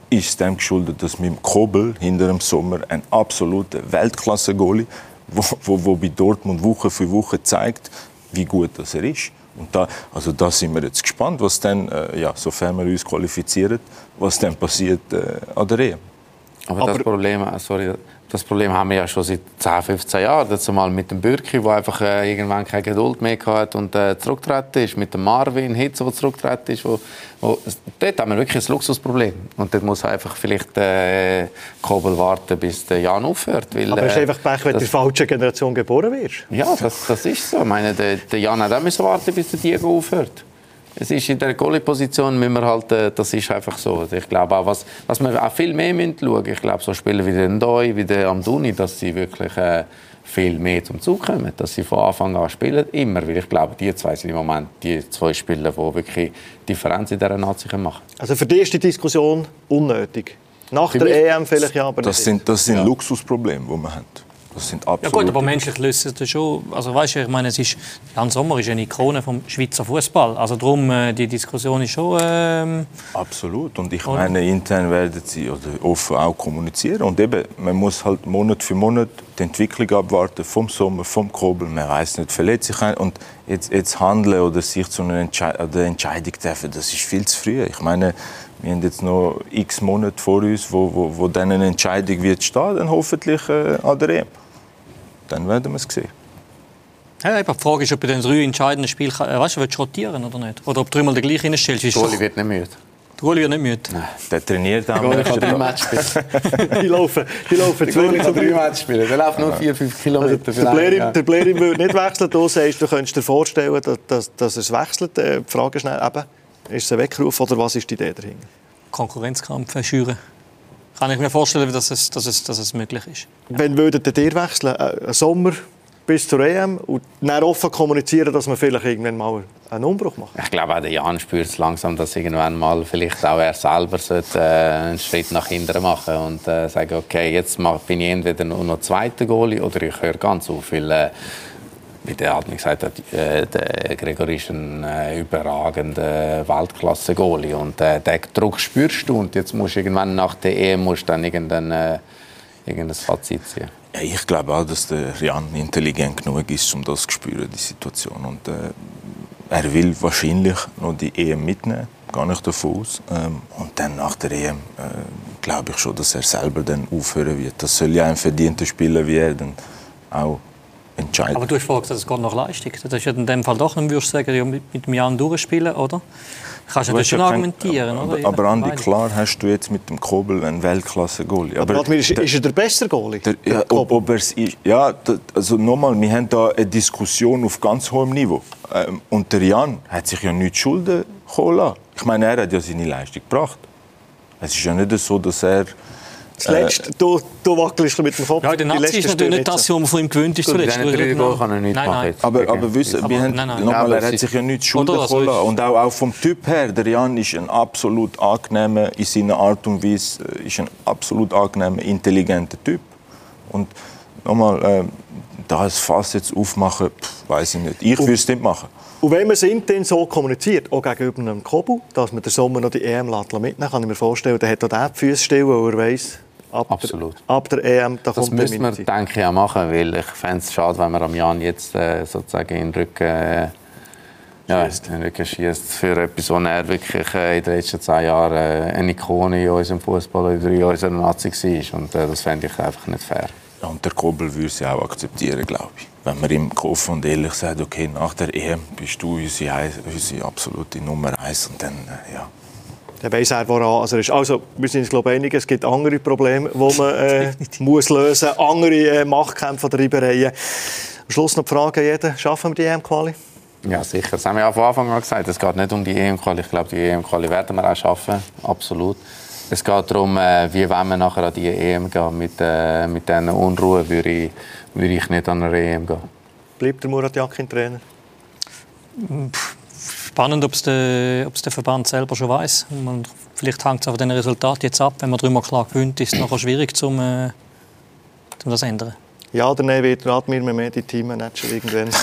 ist es dem geschuldet, dass mit dem Kobel hinter dem Sommer ein absoluter Weltklasse-Goalie, wo, wo, wo bei Dortmund Woche für Woche zeigt, wie gut das er ist. Und da, also da sind wir jetzt gespannt, was dann, äh, ja, sofern wir uns qualifizieren, was dann passiert äh, an der EM. Aber, Aber das Problem, äh, sorry, das Problem haben wir ja schon seit 10, 15 Jahren. Das mal mit dem Bürki, der einfach äh, irgendwann keine Geduld mehr hatte und äh, zurückgetreten ist. Mit dem Marvin Hitze, der zurückgetreten ist. Wo, wo, dort haben wir wirklich ein Luxusproblem. Und dort muss einfach vielleicht äh, Kobel warten, bis der Jan aufhört. Weil, Aber es ist äh, einfach Pech, wenn du in der falschen Generation geboren wirst. Ja, das, das ist so. Ich meine, der, der Jan hat auch warten, bis der Diego aufhört. Es ist in der Goalie-Position, müssen wir halt, äh, das ist einfach so. Ich glaube auch, was, was wir auch viel mehr müssen schauen, ich glaube, so Spieler wie der Ndoi, wie der Amduni, dass sie wirklich äh, viel mehr zum Zug kommen, dass sie von Anfang an spielen, immer, weil ich glaube, die zwei sind im Moment die zwei Spieler, die wirklich Differenz in dieser Nazi machen Also für die ist die Diskussion unnötig? Nach der EM vielleicht ja, aber Das sind, das sind ja. Luxusprobleme, die wir haben. Das sind absolut. Ja gut, aber menschlich löst es schon. Also weißt du, ich meine, es ist Jan Sommer ist eine Ikone vom Schweizer Fußball. Also darum äh, die Diskussion ist schon. Ähm, absolut. Und ich meine, intern werden sie oder offen auch kommunizieren. Und eben, man muss halt Monat für Monat die Entwicklung abwarten vom Sommer, vom Kobel. Man weiß nicht, verletzt sich ein und jetzt, jetzt handeln oder sich zu einer Entschei Entscheidung treffen, das ist viel zu früh. Ich meine, wir haben jetzt noch x Monate vor uns, wo, wo, wo dann eine Entscheidung wird stehen, dann hoffentlich äh, an der EM dann werden wir es sehen. Ja, die Frage ist, ob du den drei entscheidenden Spiel äh, weißt, willst rotieren oder nicht. Oder ob du dreimal den gleichen hinstellst. Der Goalie wird nicht müde. Der Goalie wird nicht müde. Nein. Der trainiert am Der kann drei Match spielen. [LAUGHS] die laufen, die laufen zwei kann drei Match spielen. Der läuft nur vier, fünf Kilometer. Also, der Blair, ja. der Blair würde nicht wechseln. Du sagst, du könntest dir vorstellen, dass, dass, dass es wechselt. Äh, die Frage schnell eben, ist es ein Weckruf oder was ist die Idee dahinter? Konkurrenzkampf schüren. Kann ich mir vorstellen, dass es, dass es, dass es möglich ist. Wenn würdet ihr wechseln? Ein äh, Sommer bis zur EM und dann offen kommunizieren, dass man vielleicht irgendwann mal einen Umbruch macht? Ich glaube, auch der Jan spürt es langsam, dass irgendwann mal vielleicht auch er selber sollte, äh, einen Schritt nach hinten machen und äh, sagen, okay, jetzt bin ich entweder nur noch zweiter Goalie oder ich höre ganz auf, weil äh, wie der Admin gesagt hat, äh, der Gregor ist ein äh, überragender Weltklasse-Goalie. Und äh, den Druck spürst du. Und jetzt musst du irgendwann nach der EM musst dann irgendein, äh, irgendein Fazit ziehen. Ja, ich glaube auch, dass der Jan intelligent genug ist, um das zu spüren, die Situation. Und, er will wahrscheinlich noch die EM mitnehmen, gar nicht davon aus. Ähm, und dann nach der EM glaube ich schon, dass er selber dann aufhören wird. Das soll ja ein verdienter Spieler wie er dann auch entscheiden. Aber du hast vorhin gesagt, es geht nach Leistung. Das ist ja in dem Fall doch, dann würdest du sagen, ja, mit, mit dem Jan durchspielen, oder? Kannst du das schon argumentieren, aber, oder? Aber Andi, klar hast du jetzt mit dem Kobel einen Weltklasse-Goalie. Aber, aber ist, ist er der bessere Goalie? Der, ja, ob, ob ist, ja, also nochmal, wir haben da eine Diskussion auf ganz hohem Niveau. Ähm, und der Jan hat sich ja nicht Schulden lassen. Ich meine, er hat ja seine Leistung gebracht. Es ist ja nicht so, dass er Zuletzt, äh, du, du wackelst mit dem Kopf. Ja, der Nazi ist natürlich nicht das, was man von ihm gewöhnt ist. Zuletzt. Drei Goal kann er nicht nein, machen. Aber, aber wissen, wir haben, nein, nein. Nochmal, er hat sich ja nicht Schulden geholt. Und auch, auch vom Typ her, der Jan ist ein absolut angenehmer, in seiner Art und Weise, äh, ist ein absolut angenehmer, intelligenter Typ. Und nochmal, äh, da das Fass jetzt aufmachen, weiß ich nicht. Ich würde es nicht machen. Und wenn man es intern so kommuniziert, auch gegenüber einem Kobu, dass man den Sommer noch die EM mitnehmen kann ich mir vorstellen, der hat auch den die Füße still, weil er weiss, ab Absolut. Der, ab der EM, da das kommt müssen wir, denke ich, auch machen, weil ich fände es schade, wenn wir am Jan jetzt äh, sozusagen in den Rücken, äh, ja, Rücken schießt für etwas, wo er wirklich äh, in den letzten zehn Jahren äh, eine Ikone in unserem Fußball oder in unserer Nazi war. Und äh, das fände ich einfach nicht fair. Ja, und der Kobel würde es auch akzeptieren, glaube ich. Wenn man ihm offen und ehrlich sagt, okay, nach der EM bist du unsere, unsere absolute Nummer eins und dann, äh, ja. Dann weiss er, woran also ist. Also, wir sind uns glaube ich einig, es gibt andere Probleme, die man äh, [LAUGHS] [LAUGHS] muss lösen muss, andere äh, Machtkämpfe oder Reibereien. Am Schluss noch die Frage jeden, schaffen wir die EM-Quali? Ja, sicher. Das haben wir ja von Anfang an gesagt. Es geht nicht um die EM-Quali. Ich glaube, die EM-Quali werden wir auch schaffen. Absolut. Es geht darum, äh, wie wollen wir nachher an die EM gehen. Mit, äh, mit dieser Unruhe würde ich, würde ich nicht an eine EM gehen. Bleibt der Murat Yakin Trainer? Spannend, ob es der, der Verband selber schon weiß. vielleicht hängt es von den Resultaten jetzt ab. Wenn man dreimal klar gewinnt, ist es nachher schwierig, zum, äh, zum das zu ändern. Ja oder nein, wird Radmir mehr die Teammanager irgendwann? [LAUGHS]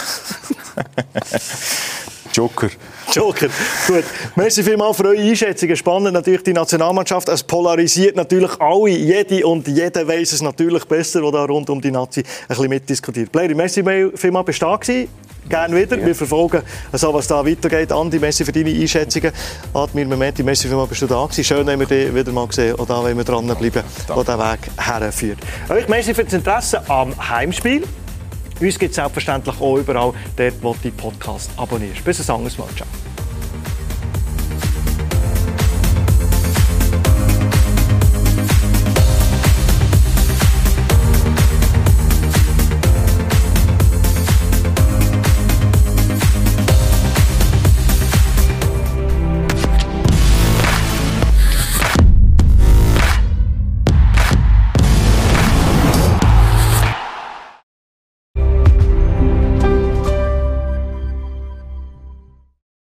Joker. Joker. Gut. Merci vielmals für eure Einschätzungen. Spannend natürlich die Nationalmannschaft. Es polarisiert natürlich alle. Jede und jeder weiß es natürlich besser, der da rund um die Nazi ein bisschen mitdiskutiert. Blairi, merci vielmals, bist du da gewesen. Gerne wieder. Ja. Wir verfolgen, also, was da weitergeht. Andi, merci für deine Einschätzungen. Admir Mementi, merci vielmals, bist du da gewesen. Schön, dass wir dich wieder mal gesehen und da wollen wir dranbleiben, wo der Weg herführt. Euch merci für das Interesse am Heimspiel. Uns gibt es selbstverständlich auch überall dort, wo du die Podcast abonnierst. Bis ein anderes Mal. Ciao.